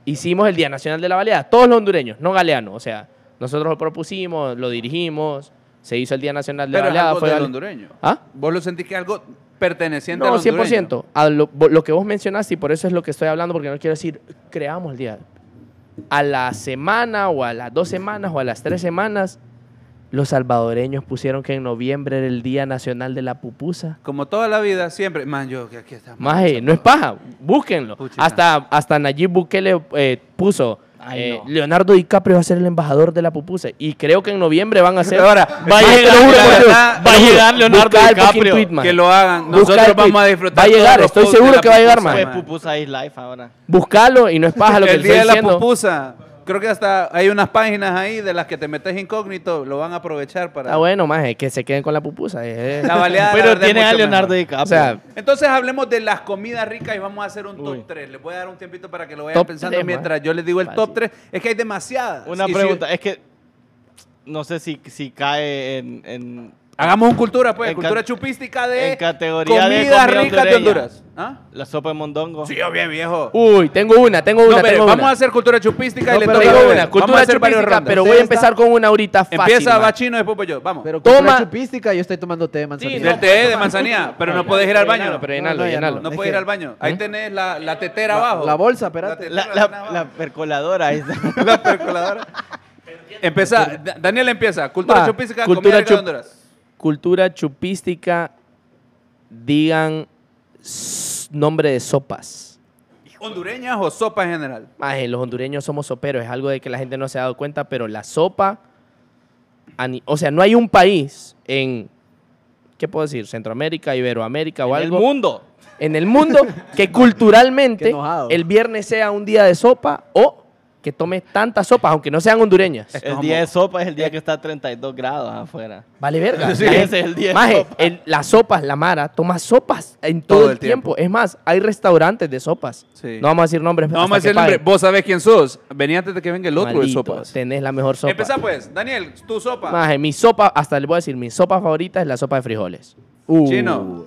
hicimos el Día Nacional de la Baleada, todos los hondureños, no galeanos, o sea, nosotros lo propusimos, lo dirigimos, se hizo el Día Nacional de Pero la Baleada. algo fue del gale- hondureño. ¿Ah? ¿Vos lo sentís que algo perteneciente No, al hondureño? 100%. A lo, lo que vos mencionaste, y por eso es lo que estoy hablando, porque no quiero decir, creamos el día. A la semana, o a las dos semanas, o a las tres semanas, los salvadoreños pusieron que en noviembre era el Día Nacional de la Pupusa. Como toda la vida, siempre. Man, yo que aquí está. Maje, no es paja, búsquenlo. Hasta, hasta Nayib Bukele eh, puso, Ay, eh, no. Leonardo DiCaprio va a ser el embajador de la pupusa. Y creo que en noviembre van a ser... Ahora, Va a llegar, va a Leonardo DiCaprio. Que lo hagan. Nosotros vamos a disfrutar. Va a llegar, estoy de seguro que va a llegar, man. Pupusa is life ahora. Buscalo y no es paja lo que El día de estoy la diciendo. pupusa. Creo que hasta hay unas páginas ahí de las que te metes incógnito. Lo van a aprovechar para. Ah, bueno, maje, que se queden con la pupusa. eh. La baleada. la Pero es tiene a Leonardo. DiCaprio. O sea, Entonces hablemos de las comidas ricas y vamos a hacer un top Uy. 3. Les voy a dar un tiempito para que lo vayan Top pensando mientras man. yo les digo el Fácil. top 3. Es que hay demasiadas. Una Y si- pregunta, es que no sé si, si cae en, en hagamos un cultura, pues. En cultura ca- chupística de en categoría de comidas comida ricas de. Honduras. ¿Ah? la sopa de mondongo. Sí, yo bien viejo. uy, tengo una, tengo No, una, pero tengo vamos una. a hacer cultura chupística y No, le pero toca una, Vamos a hacer chupística, pero voy a empezar con una ahorita fácil. Empieza maje. va chino y después voy yo. Vamos. Pero Toma. cultura chupística, yo estoy tomando té de manzanilla. Sí, Del no, té de manzanilla, pero no puedes ir al baño. Llenalo, pero No, llenalo, no, llenalo. No Es puedes ir al baño. Ahí tenés la, la tetera abajo. la bolsa, espérate. La, percoladora. La percoladora. Empieza. Da- Daniel empieza. Cultura chupística, comida rica de Honduras. Cultura chupística, digan nombre de sopas. ¿Hondureñas o sopa en general? Maje, los hondureños somos soperos, es algo de que la gente no se ha dado cuenta, pero la sopa, o sea, no hay un país en, ¿qué puedo decir? Centroamérica, Iberoamérica o En el algo, mundo. en el mundo que culturalmente el viernes sea un día de sopa o que tome tantas sopas, aunque no sean hondureñas. Es El día de sopa es el día que está a 32 grados afuera. Vale verga. Sí, ese es el día de Maje, sopa. el- las sopas, la Mara, toma sopas en todo, Todo el tiempo. Es más, hay restaurantes de sopas. Sí. No vamos a decir nombres. No vamos a decir el que nombre. paguen. Vos sabés quién sos. Vení antes de que venga el otro de sopas. Tenés la mejor sopa. Empezá pues. Daniel, tu sopa. Maje, mi sopa, hasta le voy a decir, mi sopa favorita es la sopa de frijoles. Uh. Chino,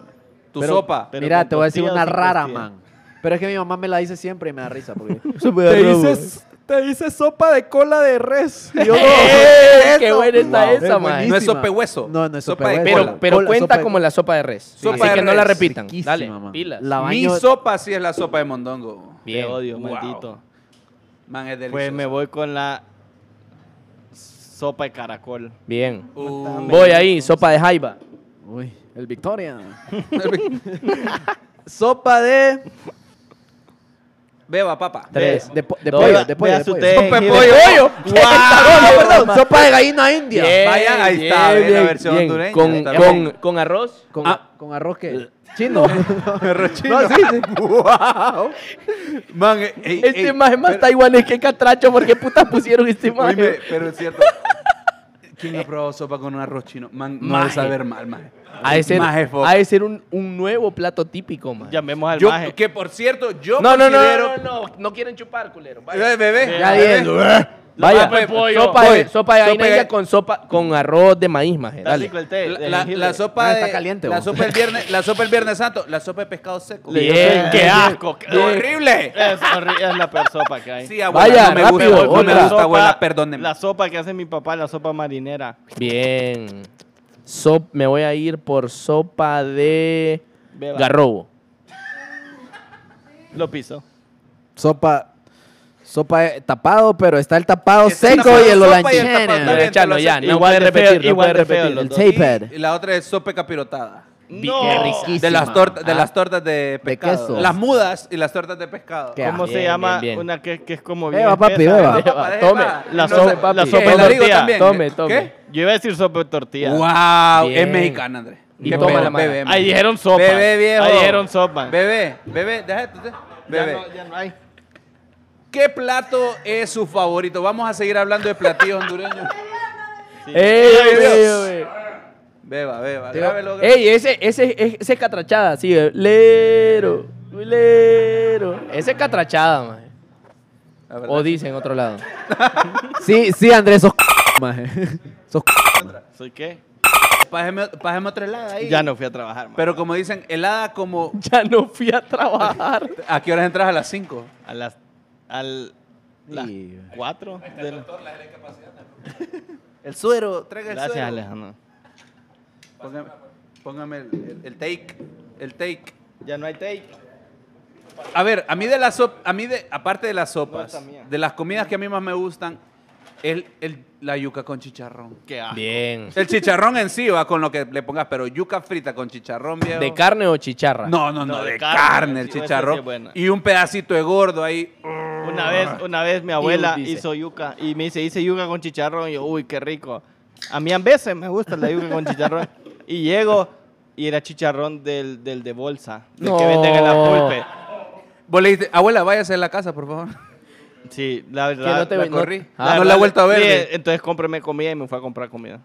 tu Pero- sopa. Pero Mira, te voy a decir una rara, man. Pero es que mi mamá me la dice siempre y me da risa. Porque te dices, Te dice sopa de cola de res. Y yo, ¡Eh! ¡Qué buena está Wow, esa, es man! No es buenísima. sope hueso. No, no es Sopa sopa de hueso. cola. Pero, pero Cola, cuenta sopa de- como la sopa de res. Sopa Así de que no la res. repitan. Riquísima, Dale, man. pilas. La Mi baño- sopa sí es la sopa de mondongo. Te Bien. odio, Wow. maldito. Man, es delicioso. Pues me voy con la sopa de caracol. Bien. Uh, Voy ahí, sopa de jaiba. Uy, el Victoria. sopa de... Beba, papa. Tres. De, po- de Dos. pollo, de pollo, Vea de su pollo. té. Sopa de jengibre. pollo. No, perdón, sopa de gallina india. Bien, Vaya, ahí bien, está, ve la bien, versión bien. hondureña, Con, está con, bien. con arroz. Con, Ah. con arroz que... Chino. Rochino. No, sí, sí. Wow. Man, eh, ey, Este ey, más es más pero- taiwanés que catracho. ¿Por qué putas pusieron este Oíme, maje? pero es cierto. ¿Quién ha probado sopa con un arroz chino? Man, no Maje. debe saber mal, man. Ha de ser, Maje, ha de ser un, un nuevo plato típico, man. Llamemos al Yo, maje. que por cierto, yo No, no, no, considero... no, no, no, no quieren chupar, culero. Vaya. Eh, Bebé, Ya bebé. Vaya, sopa de pollo. sopa, de, sopa de Sopa gallina de- con sopa con arroz de maíz, maje. Dale. rico el té. La, la- la sopa Ah, de, está caliente, la sopa el viernes, la sopa el viernes santo, la sopa de pescado seco. Bien, ¡Qué bien. asco! qué- horrible. Es, horri- es la peor sopa que hay. Sí, abuela, Vaya, no me rápido, gusta, no me gusta, abuela, perdóneme. La sopa que hace mi papá, la sopa marinera. Bien. Sop- me voy a ir por sopa de Beba. garrobo. Lo piso. Sopa... Sopa de tapado, pero está el tapado Es seco tapado y el y el tapado olanchene. también. Échalo te lo ya, no Igual puede de feo, repetir, no igual puede de repetir. El dos. tapered. Y la otra es sopa capirotada. No. De las, tortas de Ah. las tortas de pescado. queso. Las mudas y las tortas de pescado. Qué ¿Cómo Bien, se llama bien, bien. una que, que es como bien Beba, papi, beba. Papá, deje Tome. La No sopa- sé, papi. la sopa de ¿La digo tortilla. también? Tome, tome. ¿Qué? Yo iba a decir sopa de tortilla. Wow, Bien. es mexicana, André. Y Qué toma la bebé, man. Ahí dijeron sopa. Bebé, viejo. Ahí dijeron sopa. Bebé, bebé, déjate. usted. Ya Bebé. no, ya no hay. ¿Qué plato es su favorito? Vamos a seguir hablando de platillos hondureños. Sí. ¡Ey, Ay, ey, Dios. ey, ey! Beba, beba. Grábelo, Ey, ese, ese, ese es catrachada, sí. eh. Lero, lero. Ese es catrachada, maje. O dice en otro lado. Sí, sí, Andrés, sos maje. Sos ¿Soy qué? Pájeme, pájeme otra helada ahí. Ya no fui a trabajar, man. Pero como dicen, helada como... Ya no fui a trabajar. ¿A qué horas entras a las 5? A las... Al... Las Sí. cuatro de la- El suero, traiga el Gracias, suero. Alejandro. Póngame, póngame el, el- el take. El take. Ya no hay take. A ver, a mí de las sop- a mí de, aparte de las sopas, No, de las comidas que a mí más me gustan, el, el- la yuca con chicharrón. Qué asco. Bien. El chicharrón en sí va con lo que le pongas, pero yuca frita con chicharrón, viejo. ¿De carne o chicharra? No, no, no, No, de, de carne, carne, el sí, sí chicharrón. es buena. y un pedacito de gordo ahí. Una vez, una vez mi abuela hizo yuca y me dice, hice yuca con chicharrón y yo, uy, qué rico. A mí a veces me gusta la yuca con chicharrón. Y llego y era chicharrón del, del de bolsa, del que No. venden en la pulpe. Vos le dijiste, abuela, váyase a la casa, por favor. Sí, la verdad. no te La no- corrí. Ah, no la he vuelto a ver. Sí, entonces cómpreme comida y me fue a comprar comida.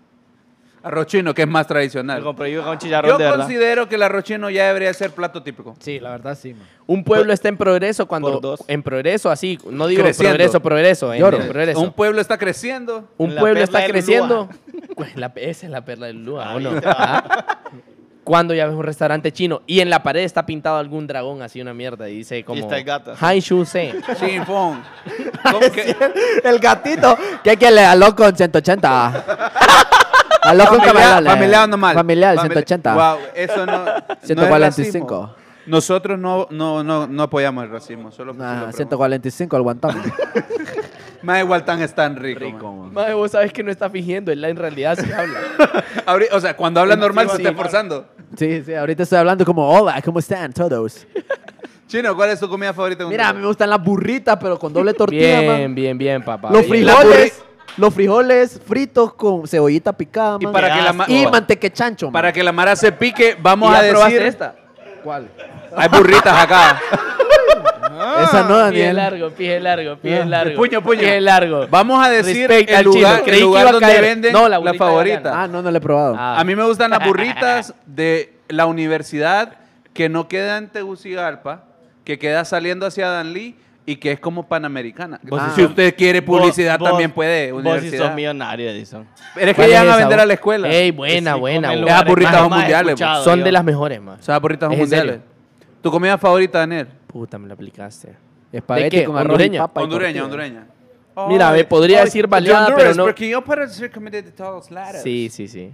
Arroz chino, que es más Me tradicional. compré yuca con chicharrón Yo de verdad. considero que el arroz chino ya debería ser plato típico. Sí, la verdad sí, man. Un pueblo está en progreso cuando... Dos. En progreso, así. No digo Creciendo. progreso, progreso. En, Lloro. en progreso. Un pueblo está creciendo. Un La pueblo perla está del creciendo. Pues la- esa es la perla del Lua, ¿o no? ¿Ah? Cuando ya ves un restaurante chino y en la pared está pintado algún dragón así una mierda y dice como está el gato. Hai Shu Se. Chinfón. ¿Cómo que? El gatito. ¿Qué que le aló con 180? Aló con Familiar, normal. Familiar, Famili- 180. Wow, eso no. no es 145. racismo. Nosotros no, no, no, no apoyamos el racismo. Solo Nah, solo 145 al guantán. Más igual tan es tan rico. Rico, man. vos sabes que no está fingiendo, él en realidad sí habla. Ahori- o sea, cuando habla normal se está man. esforzando. Sí, sí, ahorita estoy hablando como, hola, ¿cómo están todos? Chino, ¿cuál es tu comida favorita? de Mira, a mí me gustan las burritas, pero con doble tortilla, Bien, man. bien, bien, papá. Los bien. frijoles, los frijoles fritos con cebollita picada, Y man. para que la ma- Y oh. manteque chancho, man. Para que la mara se pique, vamos ¿Y a ya probaste decir. esta? ¿Cuál? Hay burritas acá. Esa no, Pie Daniel. largo, pie largo, pie Ah. largo. Puño, puño. Pie largo. Vamos a decir Respect el al chino. lugar, Creí el que lugar iba a donde caer. venden No, la la, burrita favorita. Ah, no, no le he probado. Ah. A mí me gustan las burritas de la universidad que no queda en Tegucigalpa, que queda saliendo hacia Danlí y que es como panamericana. Vos sí si sos- usted quiere publicidad Vos- también puede, Vos sí universidad. sos millonario, Edison. Pero es que ¿Cuál llegan es a esa, vender vos? a la escuela. Ey, buena, Sí, buena. comen buena. Esas lugares burritas más- son más mundiales, escuchados, Son de las mejores, más. O sea, burritas ¿Es en mundiales. ¿Tu comida favorita, Daniel? Puta, me la aplicaste. Espagueti ¿De qué? con arroz ¿Hondureña? y papa y Hondureña, tortilla. hondureña. Mira, me podría decir baleada, pero no- Porque yo para decir comida de todos lados. Sí, sí, sí.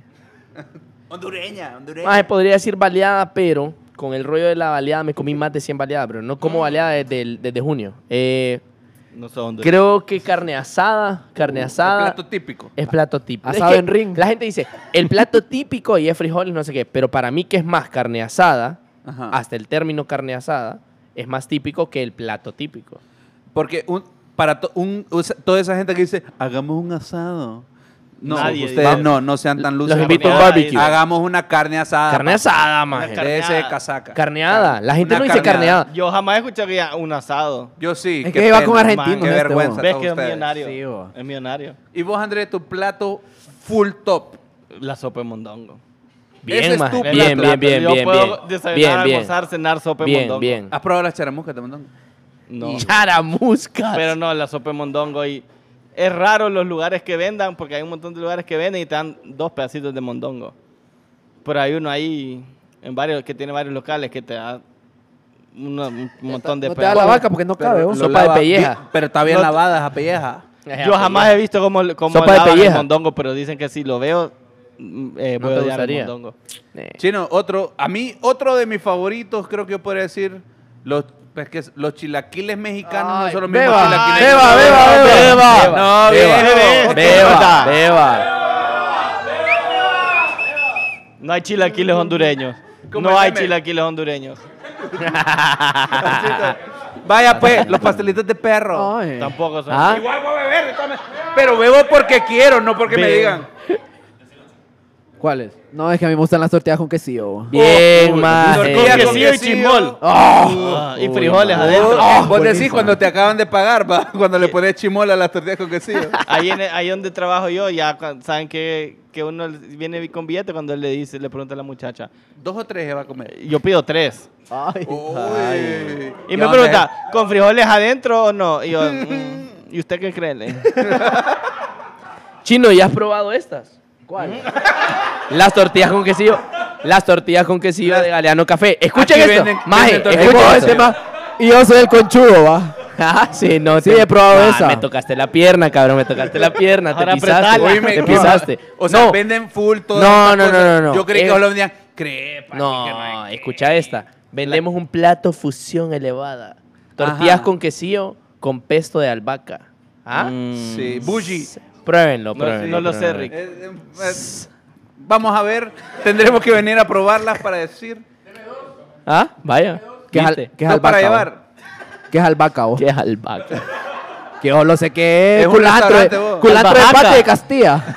Hondureña, hondureña. Maje, podría decir baleada, pero con el rollo de la baleada me comí más de 100 baleadas, pero no como baleada desde, el- desde junio. Eh, No son de... creo que carne asada, carne El asada plato típico. es plato típico. Es Asado que en ring. La gente dice, el plato típico y es frijoles, no sé qué, pero para mí que es más carne asada, Ajá. hasta el término carne asada, es más típico que el plato típico. Porque un, para to- un, usa- toda esa gente que dice, hagamos un asado. No, Nadie ustedes no, no sean tan luces. Los invito a barbecue. Hagamos una carne asada. Carne asada, ese Carneada. casaca. Carneada. La gente Una no dice carneada. carneada. Yo jamás he escuchado que haya un asado. Yo sí. Es que iba con man, argentinos Qué este, vergüenza. ¿Ves que es ustedes. millonario? Sí, bo. es millonario. Y vos, Andrés, tu plato full top. La sopa de mondongo. Ese Bien, es tu Bien, plato. bien, bien, Yo bien, puedo bien. desayunar, Bien, bien. almorzar, cenar sopa de Bien, mondongo. bien. ¿Has probado las charamuscas de montón? No. Charamuscas. Pero no, la sopa de mondongo y es raro los lugares que vendan porque hay un montón de lugares que venden y te dan dos pedacitos de mondongo. Pero hay uno ahí en varios que tiene varios locales que te da uno- un montón de No te da la vaca porque no cabe, vos. Sopa de pelleja. pero está bien No lavada esa pelleja. Yo jamás he visto cómo, cómo Sopa lavan el mondongo, pero dicen que si lo veo mm, eh, No voy a odiar el mondongo. Eh. Chino, otro, a mí, otro de mis favoritos, creo que yo podría decir, los, pues que los chilaquiles mexicanos no Ay, son los mismos beba, chilaquiles. beba, beba, beba. No, beba, beba, beba. No hay chilaquiles hondureños. No hay meme. chilaquiles hondureños. Vaya pues, los pastelitos de perro. Ay. Tampoco son. ¿Ah? Igual voy a beber, pero bebo porque quiero, no porque me digan. ¿Cuáles? No, es que a mí me gustan las tortillas con quesillo. Bien, Uy, maje. tortilla Con quesillo y chismol. Oh. Ah, y frijoles adentro. Oh, vos buenísimo. decís cuando te acaban de pagar, va, cuando le pones chimola a las tortillas con quesillo. Ahí, en, ahí donde trabajo yo, ya saben que, que uno viene con billete cuando él le dice, le pregunta a la muchacha. Dos o tres se va a comer. Yo pido tres. Ay. Y me pregunta, ¿con frijoles adentro o no? Y yo, "Mm, ¿y usted qué cree? Chino, ¿ya has probado estas? ¿Cuál? Las tortillas con quesillo. Las tortillas con quesillo de Galeano Café. Escuchen Aquí esto. venden- Maje, venden tortillas escuchen esto. Y yo soy el conchudo, va. Ah, sí, no. Sí, he probado Ah, esa. Me tocaste la pierna, cabrón. Me tocaste la pierna. Te pisaste. apretala. Oíme, te no, pisaste. O sea, no, venden full todo. No, no, no, no, no. Yo creí que solo vendían crepa. No, que no hay- escucha esta. Vendemos un plato fusión elevada. Tortillas Ajá. con quesillo con pesto de albahaca. ¿Ah? Mm. Sí, bougie. Pruébenlo, No, pruébenlo. no lo sé. Rick. Eh, eh, eh, vamos a ver. Tendremos que venir a probarlas para decir. ¿Ah? Vaya. ¿Qué es, al- qué es No para albahaca? llevar. vos? ¿Qué es albahaca, vos? ¿Qué es albahaca? Que yo lo sé que es. Es culantro, culantro de pata de Castilla.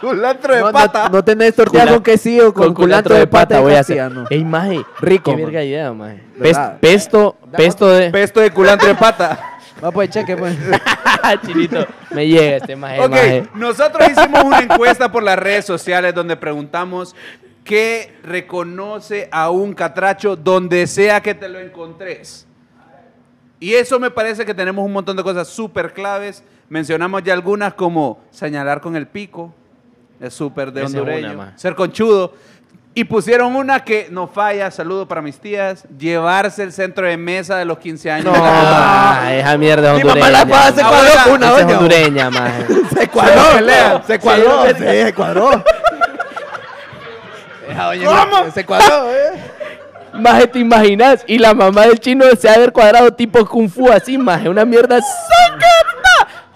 Culantro de No, no, pata. no tenés tortilla Cula- con quesillo, con, culantro de pata de voy a Castilla, hacer. no. Ey, maje. Rico, Qué verga idea, pesto, pesto de... Pesto de culantro de pata. Va, pues, cheque, pues. Chinito, me llega este maje, Ok, maje. nosotros hicimos una encuesta por las redes sociales donde preguntamos qué reconoce a un catracho donde sea que te lo encontres. Y eso me parece que tenemos un montón de cosas súper claves. Mencionamos ya algunas como señalar con el pico, es súper de hondureño, ser conchudo. Y pusieron una que no falla, saludo para mis tías, llevarse el centro de mesa de los 15 años. No, de la mamá. maje, esa mierda es Mi mamá la hondureña. espada se cuadró con una es hondureña, maje. Se cuadró, Se pelea. se cuadró, sí, se cuadró. ¿Cómo? Se cuadró, eh. Maje, ¿te imaginas? Y la mamá del chino se ha de haber cuadrado tipo Kung Fu así, maje. Una mierda.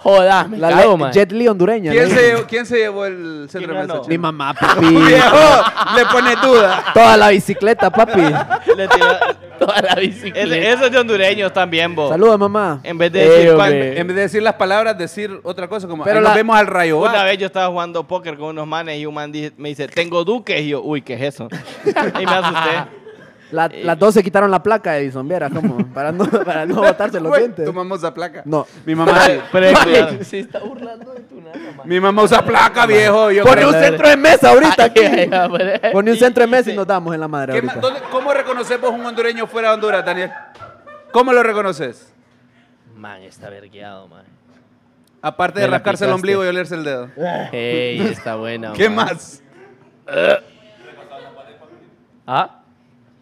Joda, me La cago, maje. Jet Li hondureña. ¿Quién le se, quién se llevó el centro de ¿Quién mesa? Mi mamá, papi. Viejo, le pone duda. Toda la bicicleta, papi. Le Toda la bicicleta. Eso es de hondureños también, bo. Saludos, mamá. En vez de Eh, decir... En vez de decir las palabras, decir otra cosa como Pero "Ahí la- nos vemos al rayo. Una va". vez yo estaba jugando póker con unos manes y un man me dice, tengo duques. Y yo, uy, ¿qué es eso? y me asusté. La- las dos se quitaron la placa, Edison, viera cómo. Para no, para no botarse los dientes. Tomamos esa placa. No. Mi mamá, se está burlando de tu nada, maje. mi mamá usa placa, viejo. Yo Pone creo- un centro de mesa ahorita aquí. Pone un centro de mesa y y- nos damos en la madre ¿Qué ma- ahorita. dónde- ¿Cómo reconocemos un hondureño fuera de Honduras, Daniel? ¿Cómo lo reconoces? Man, está vergueado, maje. Aparte de la rascarse el ombligo y olerse el dedo. Ey, está buena. ¿Qué maje. más? ¿Ah?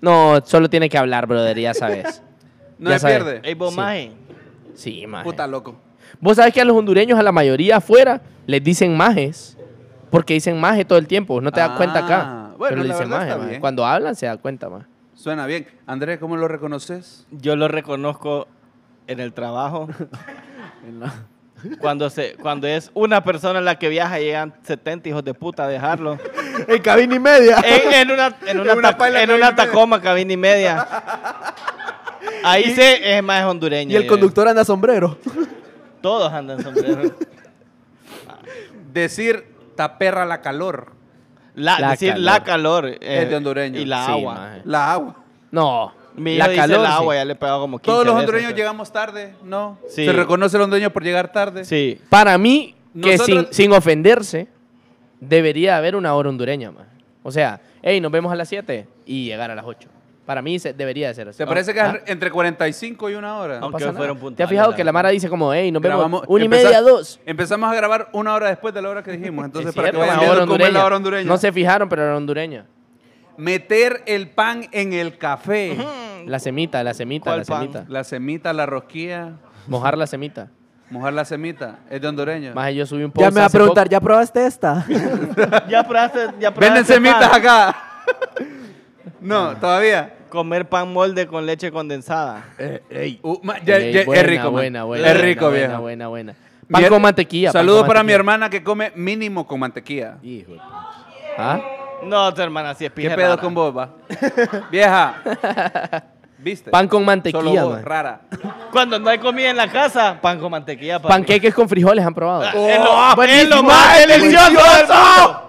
No, solo tiene que hablar, brother, ya sabes. No Ya se pierde. Ey, vos, Sí. maje. Sí, maje. Puta loco. Vos sabés que a los hondureños, a la mayoría afuera, les dicen majes. Porque dicen maje todo el tiempo. No te das cuenta acá. Ah, bueno, pero le dicen maje, está maje. bien. Cuando hablan se da cuenta más. Suena bien. Andrés, ¿cómo lo reconoces? Yo lo reconozco en el trabajo. En la- Cuando, se, cuando es una persona la que viaja y llegan 70 hijos de puta a dejarlo. En cabina y media. En, en una, en una, En una en una. Tacoma, cabina y media. Ahí se es más hondureño. Y el conductor anda sombrero. Todos andan sombrero. Decir taperra la calor. La, La decir calor. la calor. eh, Es de hondureño. Y la Sí, agua. maje. La agua. No. Mi la hijo dice calor. el sí. agua, ya le he pegado como 15 Todos los veces, hondureños pero- llegamos tarde, ¿no? Sí. Se reconoce el hondureño por llegar tarde. Sí. Para mí, que Nosotros- sin, sin ofenderse, debería haber una hora hondureña más. O sea, hey, nos vemos a las 7 y llegar a las 8. Para mí se, debería de ser así. ¿Te parece que ¿Ah? es entre 45 y una hora? No Aunque pasa hoy fueron nada. puntuales, ¿Te has fijado la que la verdad. Mara dice como, hey, nos vemos Grabamos- una y empeza- media, dos? Empezamos a grabar una hora después de la hora que dijimos. Entonces, Es para que cierto, vayan una hora viendo cómo es la hora hondureña. No se fijaron, pero era hondureña. Meter el pan en el café. La semita, la semita, ¿Cuál la pan? semita. La semita, la rosquilla. Mojar la semita. Mojar la semita. Es de hondureño. Más yo subí un post Ya me va a hace preguntar, poco. ¿ya probaste esta? Ya probaste, ya probaste Venden semitas pan? acá. no, todavía. Comer pan molde con leche condensada. Uh, ma- ya- Ey, ya- buena, es rico, man. buena, buena, Es rico, buena, viejo. Buena, buena. Pan con mantequilla. pan Saludos con para mi mantequilla. hermana que come mínimo con mantequilla. Hijo de puta. ¿Ah? No, tu hermana, sí es ¿Qué pija pedo rara. con vos, va? Vieja. ¿Viste? Pan con Solo mantequilla, vos, man. rara. Cuando no hay comida en la casa, pan con mantequilla. papi. Panqueques con frijoles han probado. Es lo, es lo Oh, buenísimo, más es delicioso del mundo.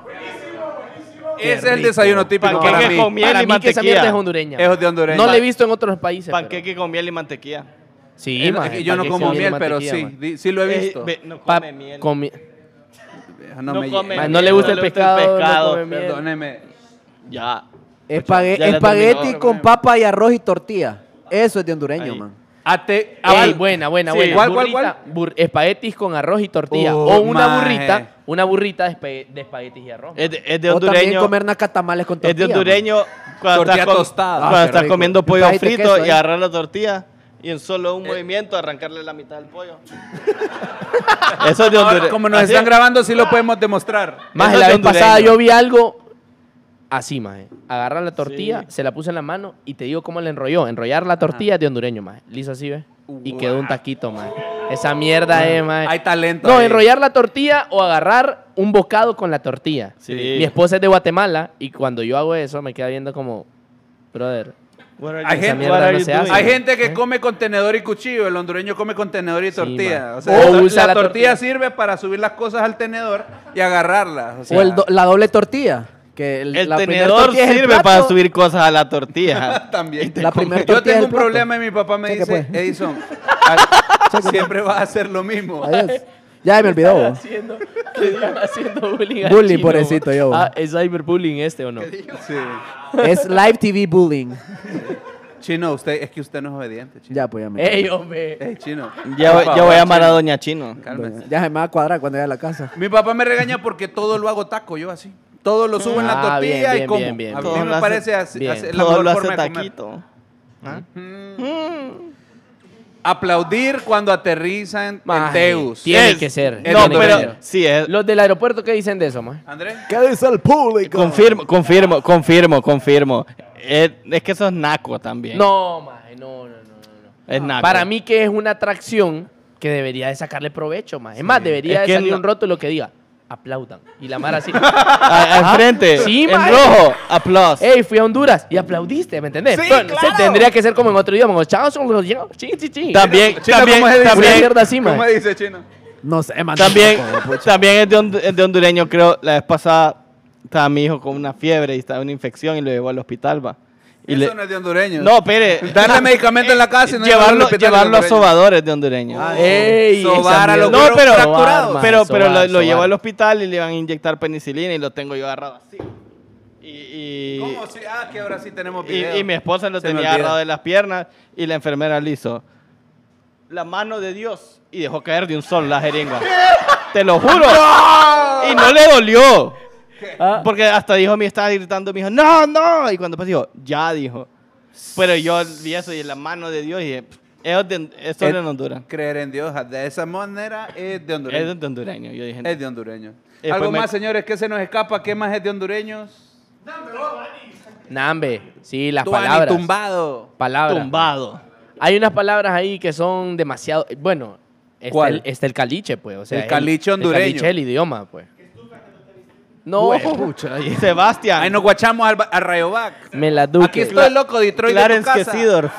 Ese es el desayuno típico Panqueque para mí. con miel Para y mí que esa mierda mantequilla. es hondureña. Es de hondureño. No lo he visto en otros países. pero- Panqueque con miel y mantequilla. Sí, Eh, man, yo no panqueques como con miel, y pero mantequilla, sí, man. di- sí lo he Eh, visto. ve, no Pa- come miel. con mi- Vieja, no me come no le gusta el pescado, no pescado. come miel. Perdóneme. Ya. Espague- Ya la espagueti terminó. con papa y arroz y tortilla. Eso es de hondureño, Ahí. man. Ate, Ey, ah, buena, buena, Sí. buena. ¿Cuál, cuál, Burrita, bur- espaguetis con arroz y tortilla. Oh, o una maje. burrita, una burrita de, espa- de espaguetis y arroz. Es de, es de O también hondureño. comer nacatamales con tortilla. Es de hondureño cuando Tortilla estás, com- tostada. cuando Ah, qué estás rico. comiendo pollo de frito queso, y ¿eh? agarrar la tortilla y en solo un movimiento arrancarle la mitad del pollo. Eso es de hondureño. como nos Así están es. grabando, sí lo podemos demostrar. Más la vez pasada yo vi algo así, más. Agarrar la tortilla, Sí. se la puse en la mano y te digo cómo la enrolló. Enrollar la tortilla es de hondureño, más. Liso así, ¿ves? Y quedó un taquito, más. Esa mierda es, más. Hay talento. No, ahí. enrollar la tortilla o agarrar un bocado con la tortilla. Sí. Mi esposa es de Guatemala y cuando yo hago eso me queda viendo como, brother, Hay gente- what are no? Hay gente que come con tenedor y cuchillo, el hondureño come con tenedor y tortilla. o sea, O la, usa la la tortilla, tortilla. sirve para subir las cosas al tenedor y agarrarlas. O, sea, O el do- la doble tortilla. Que el, El la primer tenedor tortilla es el sirve para subir cosas a la tortilla. también. La Yo tengo un problema y mi papá me Cheque, dice, pues. Edison, a- siempre vas a hacer lo mismo. Adiós. Ya me olvidó. haciendo, que están haciendo bullying Bullying, pobrecito, yo. Ah, ¿es cyberbullying este o no? Sí. Es live TV bullying. Chino, usted, es que usted no es obediente, chino. Ya, pues ya me. Ey, hombre. Ey, chino. Ya, voy- ya favor, voy a llamar a Doña Chino. cálmese. Ya se me va a cuadrar cuando llegue a la casa. Mi papá me regaña porque todo lo hago taco, yo así. Todo lo subo en la Ah, tortilla bien, y como. bien, bien, a mí bien. Todo me lo parece hace- así, bien. así- la Todo mejor lo forma hace de comer. taquito. Aplaudir cuando aterrizan en Teus. Tiene Es- que ser. es No, pero sí, es, Los del aeropuerto, ¿qué dicen de eso, man? Andrés. ¿Qué dice el público? confirmo, confirmo, confirmo, confirmo. Es, es que eso es naco también. No, maje, no, no, no, no. no. Es naco. Para mí que es una atracción que debería de sacarle provecho, más. Es más, debería Es de salir no- un rótulo que diga, aplaudan. Y la mara así, A- Al frente, Sí, en mae. rojo, aplausos. hey, fui a Honduras y aplaudiste, ¿me entendés? Sí, Bueno, claro. se tendría que ser como en otro idioma, como chao, son los chao, chi, chi, chi. También, Chino, también, ¿cómo también, mierda así, ¿Cómo dice Chino? No sé, man. también, también es de, es de hondureño, creo. La vez pasada estaba mi hijo con una fiebre y estaba una infección y lo llevó al hospital, va. Y Eso le- no es de hondureño. no, espere. Darle medicamento en la casa y no llevarlo llevarlo, a sobadores de hondureño. Ah, Ey, Sobar a los. No, pero- fracturados. Sobar, pero pero sobar, lo, lo llevó sobar. al hospital y le iban a inyectar penicilina y lo tengo yo agarrado así. Y, y- ¿Cómo? Sí, ah, que ahora sí tenemos y- video. y mi esposa lo Se tenía agarrado de las piernas y la enfermera le hizo la mano de Dios y dejó caer de un sol la jeringa. Te lo juro. Y no le dolió. Ah. Porque hasta dijo, me estaba gritando, me dijo, no, no. Y cuando pues dijo, ya dijo. Pero yo vi eso y la mano de Dios y dije, Es de, es solo en Honduras. Creer en Dios de esa manera es de hondureño. Es de hondureño, yo dije. Es de hondureño. Eh, Algo me- más, señores, ¿qué se nos escapa? ¿Qué más es de hondureños? Nambe, sí, las Tuani palabras. tumbado. Palabras. Tumbado. Hay unas palabras ahí que son demasiado. Bueno, está, ¿Cuál? El, está el caliche, pues. O sea, El caliche hondureño. El caliche es el idioma, pues. No, Pucha, Sebastián. Ahí nos guachamos al, al Rayovac. me la duque. Aquí estoy loco, Detroit de tu Clarence casa. Quesidor.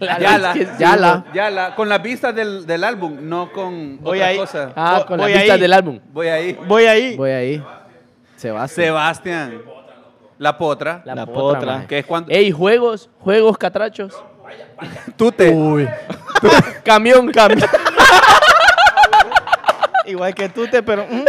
Yala, Clarence Yala, Quesidor. Yala, con las vistas del, del álbum, no con Voy otra ahí. cosa. Ah, Voy- con las vistas ahí. del álbum. Voy ahí. Voy ahí. Voy ahí. Sebastián. Sebastián. La potra. La potra. Que es cuando... Ey, juegos, juegos catrachos. Tú te... Camión, camión. Igual que tú te, pero. mm,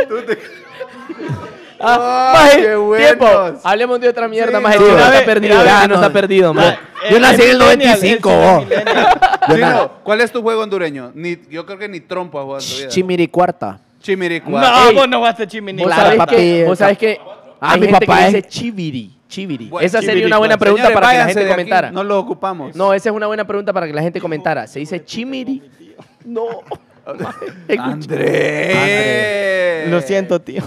Ah, Ay, maje, qué buenos. tiempo. Hablemos de otra mierda, Sí, maje. no. Está perdido, ya vez- no está perdido, maje. Yo nací en el millennial, 95, él sí es vos. millennial. Yo Chino, na- ¿cuál es tu juego hondureño? Ni, yo creo que ni trompo has jugado en tu vida. Chimiricuarta. Chimiricuá. No, Ey. vos no vas a chimini. Vos Claro, sabés papi, que, vos el sabés que Ah, hay mi gente papá que es- dice chiviri, chiviri. Bueno, Esa sería una buena pregunta Señores, para que la váyanse gente de aquí, comentara. No lo ocupamos. No, esa es una buena pregunta para que la gente comentara. Se dice chimiri. No. Andrés. Lo siento, tío.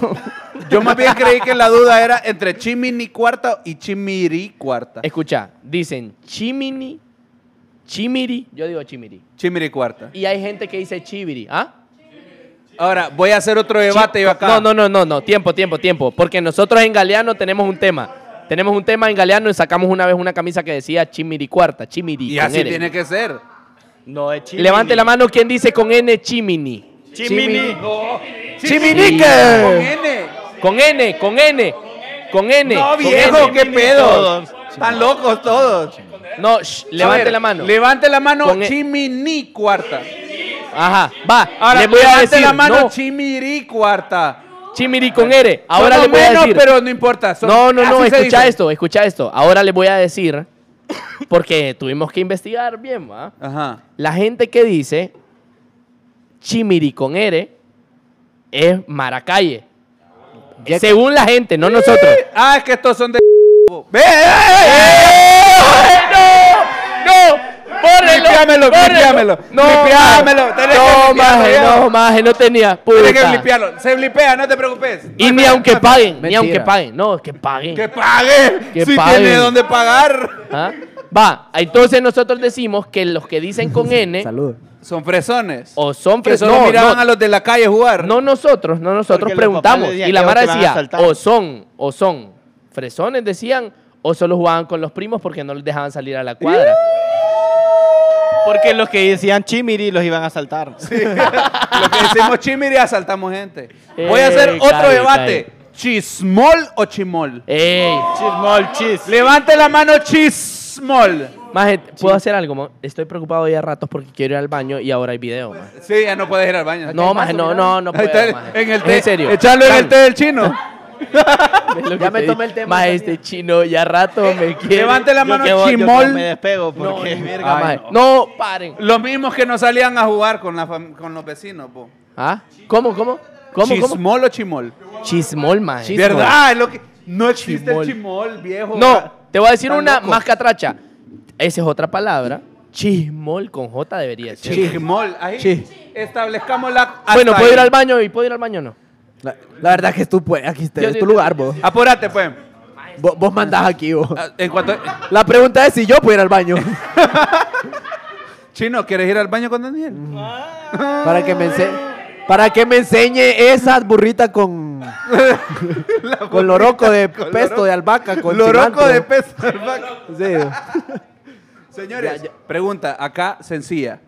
Yo más bien creí que la duda era entre chimini cuarta y chimiri cuarta. Escucha, dicen chimini, chimiri. Yo digo chimiri. Chimiri cuarta. Y hay gente que dice chiviri. ¿Ah? Ahora, voy a hacer otro debate yo acá. No, no, no, no, no. Tiempo, tiempo, tiempo. Porque nosotros en Galeano tenemos un tema. Tenemos un tema en Galeano y sacamos una vez una camisa que decía chimiri cuarta, chimiri. Y así tiene que ser. No es chimini. Levante la mano quien dice con N chimini. Chimini. ¡Chiminique! Con N. Con N, con N, con N. No, viejo, qué pedo. Están locos todos. No, shh, levante ver, la mano. Levante la mano, Con E- chimini cuarta. Ajá, va. Ahora, le voy a levante decir, la mano, no, chimiri cuarta. chimiri con R. Ahora Son le voy a decir. pero no importa. son- No, no, no, escucha dice. esto, escucha esto. Ahora le voy a decir, porque tuvimos que investigar bien, ¿va? Ajá. La gente que dice chimiri con R es maracalle. Según la gente, no nosotros. Ah, es que estos son de. ¡Ve! ¡No! ¡No! Limpiámelo. No, que No, maje, no, maje, no tenía. Tienes que puta. limpiarlo. Se blipea, no te preocupes. Y ni aunque problema. paguen, ni aunque paguen. No, que paguen. ¡Que pague! Que si paguen. tiene dónde pagar. ¿Ah? Va, entonces nosotros decimos que los que dicen con N Saludos. Son fresones. o son que fres- solo no, miraban no, a los de la calle jugar. no nosotros, no nosotros Porque preguntamos. Y la Mara decía, o son, o son fresones, decían, o solo jugaban con los primos porque no les dejaban salir a la cuadra. Porque los que decían chimiri los iban a saltar. Lo que decimos chimiri, asaltamos gente. Voy a hacer Eh, otro cae, debate. ¿Chismol o chimol? Ey, Chismol, chis. Levante la mano, chismol. maje, ¿puedo hacer algo? mo? Estoy preocupado ya a ratos porque quiero ir al baño y ahora hay video, maje. Sí, ya no puedes ir al baño. No, maje, no, no, no Ahí puedo, maje. en el té. En serio. Echarlo en el té del chino. Ya me tomé el tema también. este chino ya rato me quiere. Levante la mano, yo chimol. me despego No, porque... ni verga, Ay, maje. no. No, paren. Los mismos que no salían a jugar con, la fam- con los vecinos, po. ¿Ah? ¿Cómo, cómo? ¿Cómo, cómo? ¿Chismol o chimol? Chismol, maje. Chis- ¿Verdad? Es lo que... No existe Chimol. el chimol, viejo. No, te voy a decir una locos. más catracha. Esa es otra palabra. Chismol con J debería ser. Chismol. Ahí establezcamos la... Bueno, ¿puedo ir al baño y puedo ir al baño o no? La, la verdad que es tu, pues, aquí está, Yo- es yo- tu lugar, vos. Apúrate, pues. Vos, vos mandás aquí, vos. Ah, En cuanto... La pregunta es si yo puedo ir al baño. Chino, ¿quieres ir al baño con Daniel? para que me enseñe. Para que me enseñe esas burritas con. con loroco de Con pesto loroco- de albahaca. Con Loroco cilantro. de peso de. Sí. Señores, Ya, ya. pregunta acá sencilla.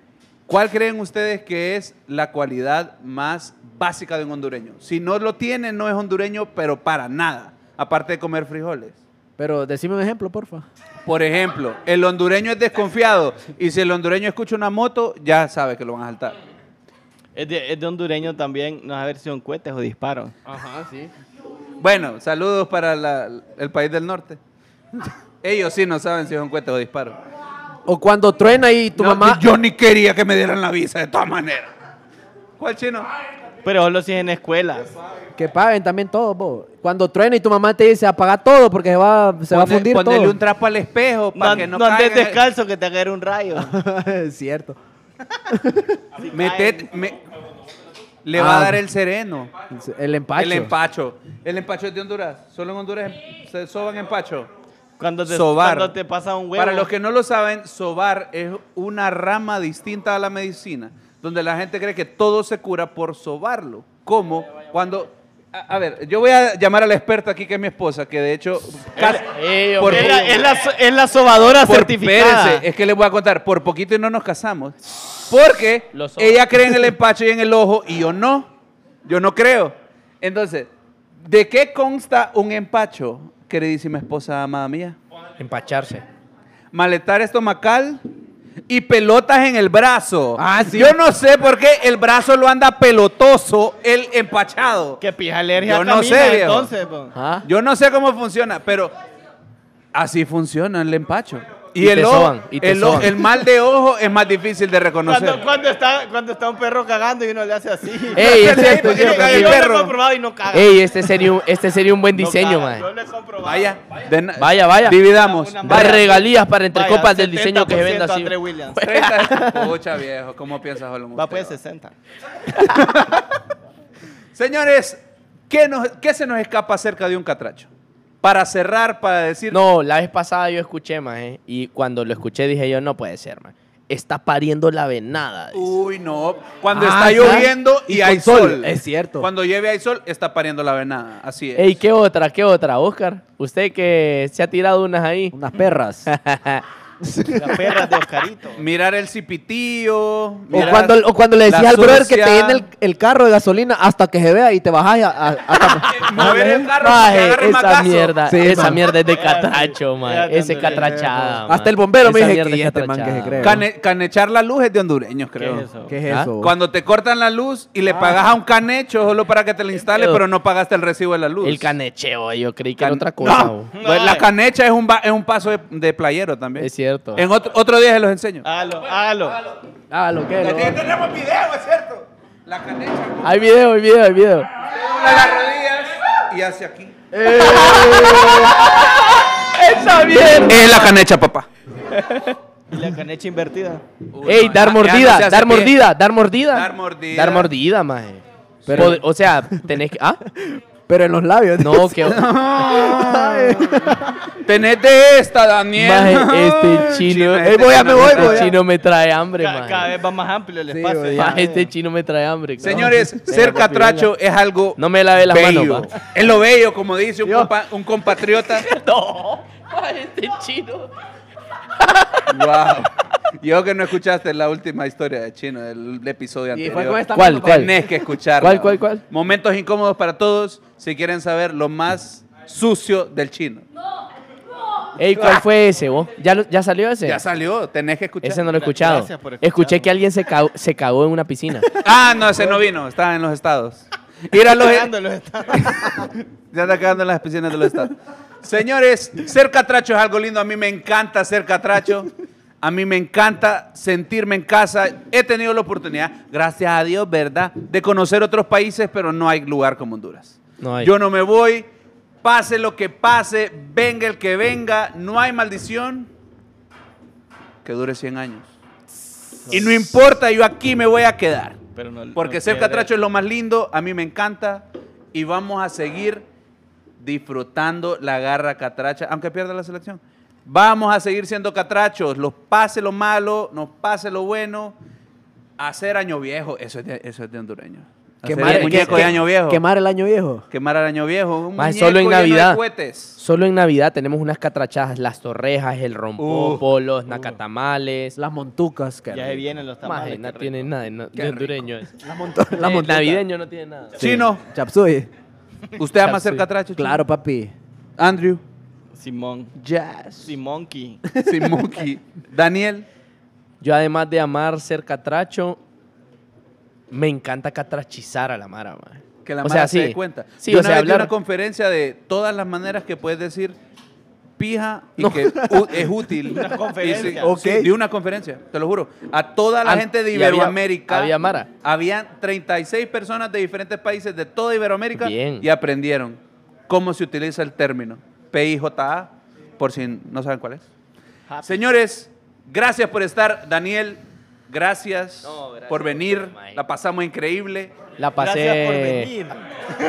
¿Cuál creen ustedes que es la cualidad más básica de un hondureño? Si no lo tiene, no es hondureño, pero para nada. Aparte de comer frijoles. Pero decime un ejemplo, porfa. Por ejemplo, el hondureño es desconfiado y si el hondureño escucha una moto, ya sabe que lo van a saltar. Es de, es de hondureño también, no saber si son cohetes o disparos. Ajá, sí. Bueno, saludos para la- el país del norte. Ellos sí no saben si son cohetes o disparos. O cuando truena y tu No, mamá. Yo ni quería que me dieran la visa de todas maneras. ¿Cuál chino? Pero solo si es en escuelas. Que paguen también todo, bo. Cuando truena y tu mamá te dice apaga todo porque se va, se va a Pone- fundir ponele todo. un trapo al espejo No, para que no, no andes caiga. descalzo que te caer un rayo. es cierto. Metet- me- le va Ah. a dar el sereno. El empacho. El empacho. El empacho es de Honduras. Solo en Honduras se soban empacho. Cuando te, Sobar. cuando te pasa un huevo. Para los que no lo saben, sobar es una rama distinta a la medicina, donde la gente cree que todo se cura por sobarlo. Como cuando... A, a ver, yo voy a llamar a la experta aquí, que es mi esposa, que de hecho... casi- Ey, por- es, la, es la so- es la sobadora por- certificada. espérese, es que les voy a contar, por poquito y no nos casamos. Porque ella cree en el empacho y en el ojo y yo no. Yo no creo. Entonces, ¿de qué consta un empacho, queridísima esposa amada mía? Empacharse. Malestar estomacal y pelotas en el brazo. Ah, sí. Yo no sé por qué el brazo lo anda pelotoso, el empachado. Que pija alergia Yo no camina, sé, viejo. entonces. po. Ah. Yo no sé cómo funciona, pero así funciona el empacho. Y, Y el, te ojo- soban, y te el, ojo- soban. el mal de ojo es más difícil de reconocer. Cuando, cuando está, cuando está un perro cagando y uno le hace así. Ey, es Sí, cierto, porque es no cierto, caga es el yo cierto. lo he perro. comprobado y no caga. Ey, este sería un, este sería un buen No diseño, caga, mae. Yo lo he comprobado. Vaya, Vaya, vaya. Dividamos. Una- regalías para entre Vaya, copas del diseño que se venda 70% así. André Williams. 30. Pucha, viejo, ¿cómo piensas, Holmes? Va pues 60. Señores, ¿qué, nos- ¿qué se nos escapa acerca de un catracho? Para cerrar, para decir... No, la vez pasada yo escuché, mae, y cuando lo escuché dije yo, no puede ser, mae. Está pariendo la venada. dice. Uy, no. Cuando Ah, está lloviendo y, Y hay sol, sol. es cierto. Cuando llueve hay sol, está pariendo la venada. Así es. Ey, ¿qué otra? ¿Qué otra, Oscar? Usted que se ha tirado unas ahí. Unas perras. Las perras de Oscarito. Mirar el cipitillo. O cuando, o cuando le decías la al brother que te llene el, el carro de gasolina hasta que se vea y te bajas a, a- hasta- Mover el carro para que Maje, esa mierda, Sí, esa man. mierda es de catracho. Ya, Ese catrachada. Hasta el bombero me Esa mierda que es este man que se cree. Cane- canechar la luz es de hondureños, ¿Qué creo. es eso? ¿Qué es ¿Ah? eso? Cuando te cortan la luz y le pagas a un canecho solo para que te la instale, pero no pagaste el recibo de la luz. El canecheo, yo creí que Can- era otra cosa. No. Pues La canecha es un, ba- es un paso de, de playero también. Es cierto. En otro, otro día se los enseño. Hágalo, hágalo. Ah, lo que lo- tenemos video, es cierto. La canecha Hay video, hay video, hay video. dobla las rodillas y hace aquí. ¡Esa mierda! Es la canecha, papá. Y la canecha invertida. Ey, dar no mordida, dar mordida, dar mordida. Dar mordida. Dar mordida, maje. Pero- o sea, tenés que... ¿Ah? Pero en los labios. No, que... Tenés de esta, Daniel. Maje, este chino... este Eh, voy, ya me voy, Este voy, ya. chino me trae hambre, Ca- maje. cada vez va más amplio el Sí, espacio. Maje, este chino me trae hambre. cabrón. Señores, ser catracho es algo No me lave las bello. manos, pa. Es lo bello, como dice un, Yo. compa- un compatriota. No. Maje, este chino... wow. Yo que no escuchaste la última historia de Chino, del episodio Y anterior. fue con esta ¿Cuál, cuál? Tenés que escucharla. ¿Cuál, cuál, cuál? Momentos incómodos para todos si quieren saber lo más sucio del chino. Ey, ¿cuál fue ese, vos? ¿Ya, lo- ¿Ya salió ese? Ya salió, tenés que escuchar. Ese no lo he escuchado. Gracias por escucharlo. Escuché que alguien se cagó, se cagó en una piscina. Ah, no, ese no vino, estaba en los estados. Ir a los, Cagándolos está. Ya anda cagando en las piscinas de los estados. Señores, ser catracho es algo lindo. A mí me encanta ser catracho. A mí me encanta sentirme en casa. He tenido la oportunidad, gracias a Dios, ¿verdad?, de conocer otros países, pero no hay lugar como Honduras. No hay. Yo no me voy, pase lo que pase, venga el que venga, no hay maldición que dure 100 años. Y no importa, yo aquí me voy a quedar. Pero no- Porque no ser catracho es lo más lindo, a mí me encanta y vamos a seguir disfrutando la garra catracha, aunque pierda la selección. Vamos a seguir siendo catrachos, los pase lo malo, nos pase lo bueno, hacer año viejo, eso es de, eso es de hondureño. Hacer Quemar, el muñeco de año viejo. Quemar el año viejo. Quemar el año viejo. Un Más solo en Navidad. Solo en Navidad tenemos unas catrachadas, las torrejas, el rompopo, los nacatamales. Las montucas. Ya se vienen los tamales. no qué tiene rico. nada de, no- de hondureño. eso. Eh, montucas. navideño no tiene nada. Chino, Chapsui. ¿usted ama Chapsui. ser catracho? Chino? Claro, papi. Andrew, Simón. Jazz. Simonki. Simuki, Daniel. Yo además de amar ser catracho, me encanta catrachizar a la mara, maje. Que la O Mara sea, se sí. dé cuenta. Sí, Yo o una sea, vez di hablar- una conferencia de todas las maneras que puedes decir pija y No. que es útil. Una conferencia. Y sí, Ok. sí, de una conferencia, te lo juro. A toda la An- gente de y había- Iberoamérica. había Mara. Habían 36 personas de diferentes países de toda Iberoamérica Bien. y aprendieron cómo se utiliza el término PIJA, por si no saben cuál es. Happy. Señores, gracias por estar. Daniel, gracias, No, gracias por venir. La pasamos increíble. La pasé. Gracias por venir.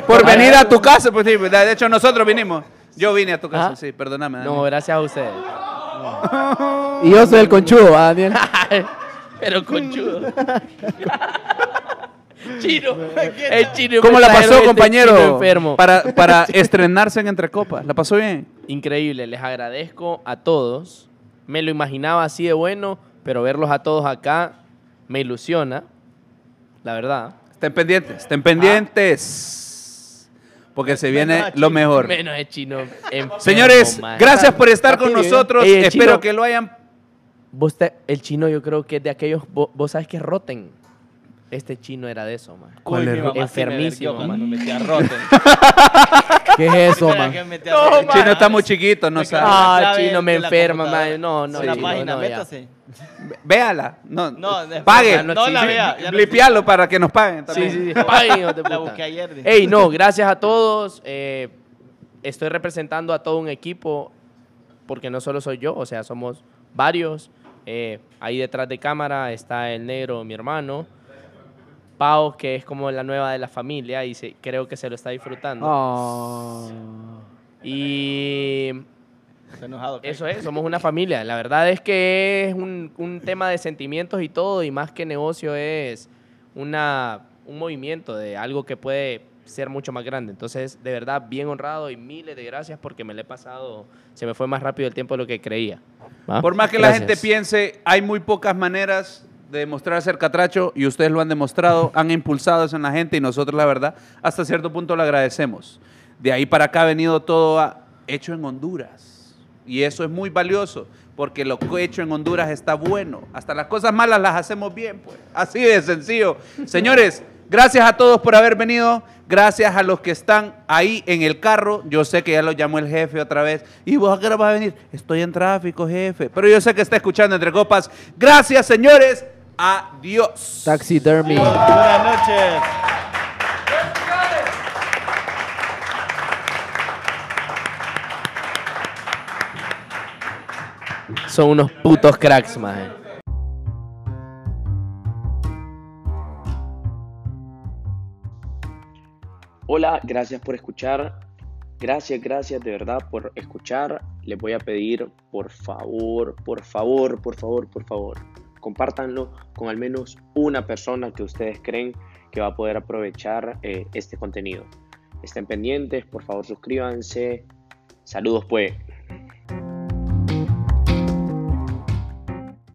Por venir a tu casa, pues sí, de hecho nosotros vinimos. Yo vine a tu casa, Ajá. sí, perdóname. No, gracias a ustedes. Y yo soy el conchudo, ¿va, Daniel? Pero conchudo. chino. El chino ¿Cómo la pasó, este compañero? enfermo. Para, para estrenarse en Entre Copas. ¿La pasó bien? Increíble, les agradezco a todos. Me lo imaginaba así de bueno, pero verlos a todos acá me ilusiona, la verdad. Estén pendientes, estén pendientes. Porque se viene Menos lo mejor. Menos el chino. enfermo, Señores, man. gracias por estar con bien. nosotros. Ey, Espero chino- que lo hayan. Vos te- el chino yo creo que es de aquellos, vos, vos sabes que roten. Este chino era de eso, man. ¿Cuál sí me Enfermísimo, man. me metí a Rotten. ¿Qué es eso, man? El chino está muy chiquito, no sabe. Ah, chino, me enferma, man. No, no, En la página, no, métase. Véala. No, No, pague. no No la vea. para que nos paguen Sí, también. sí, sí. De La busqué ayer. dije. Ey, no, gracias a todos. eh, estoy representando a todo un equipo porque no solo soy yo, o sea, somos varios. Eh, ahí detrás de cámara está el negro, mi hermano. Pau, que es como la nueva de la familia y se- creo que se lo está disfrutando. Oh. Y eso es, somos una familia. La verdad es que es un, un tema de sentimientos y todo, y más que negocio es una, un movimiento de algo que puede ser mucho más grande. Entonces, de verdad, bien honrado y miles de gracias porque me le he pasado, se me fue más rápido el tiempo de lo que creía. ¿va? Por más que la gente piense, hay muy pocas maneras de demostrar ser catracho y ustedes lo han demostrado, han impulsado eso en la gente y nosotros, la verdad, hasta cierto punto lo agradecemos. De ahí para acá ha venido todo hecho en Honduras. Y eso es muy valioso, porque lo que hecho en Honduras está bueno. Hasta las cosas malas las hacemos bien, pues. Así de sencillo. Señores, gracias a todos por haber venido. Gracias a los que están ahí en el carro. Yo sé que ya lo llamó el jefe otra vez. ¿Y vos a qué hora vas a venir? Estoy en tráfico, jefe. Pero yo sé que está escuchando entre copas. Gracias, señores. Adiós. Taxidermy. Buenas noches. Son unos putos cracks, maje. Hola, gracias por escuchar. Gracias, gracias de verdad por escuchar. Les voy a pedir, por favor, por favor, por favor, por favor, compártanlo con al menos una persona que ustedes creen que va a poder aprovechar eh, este contenido. Estén pendientes, por favor suscríbanse. Saludos pues.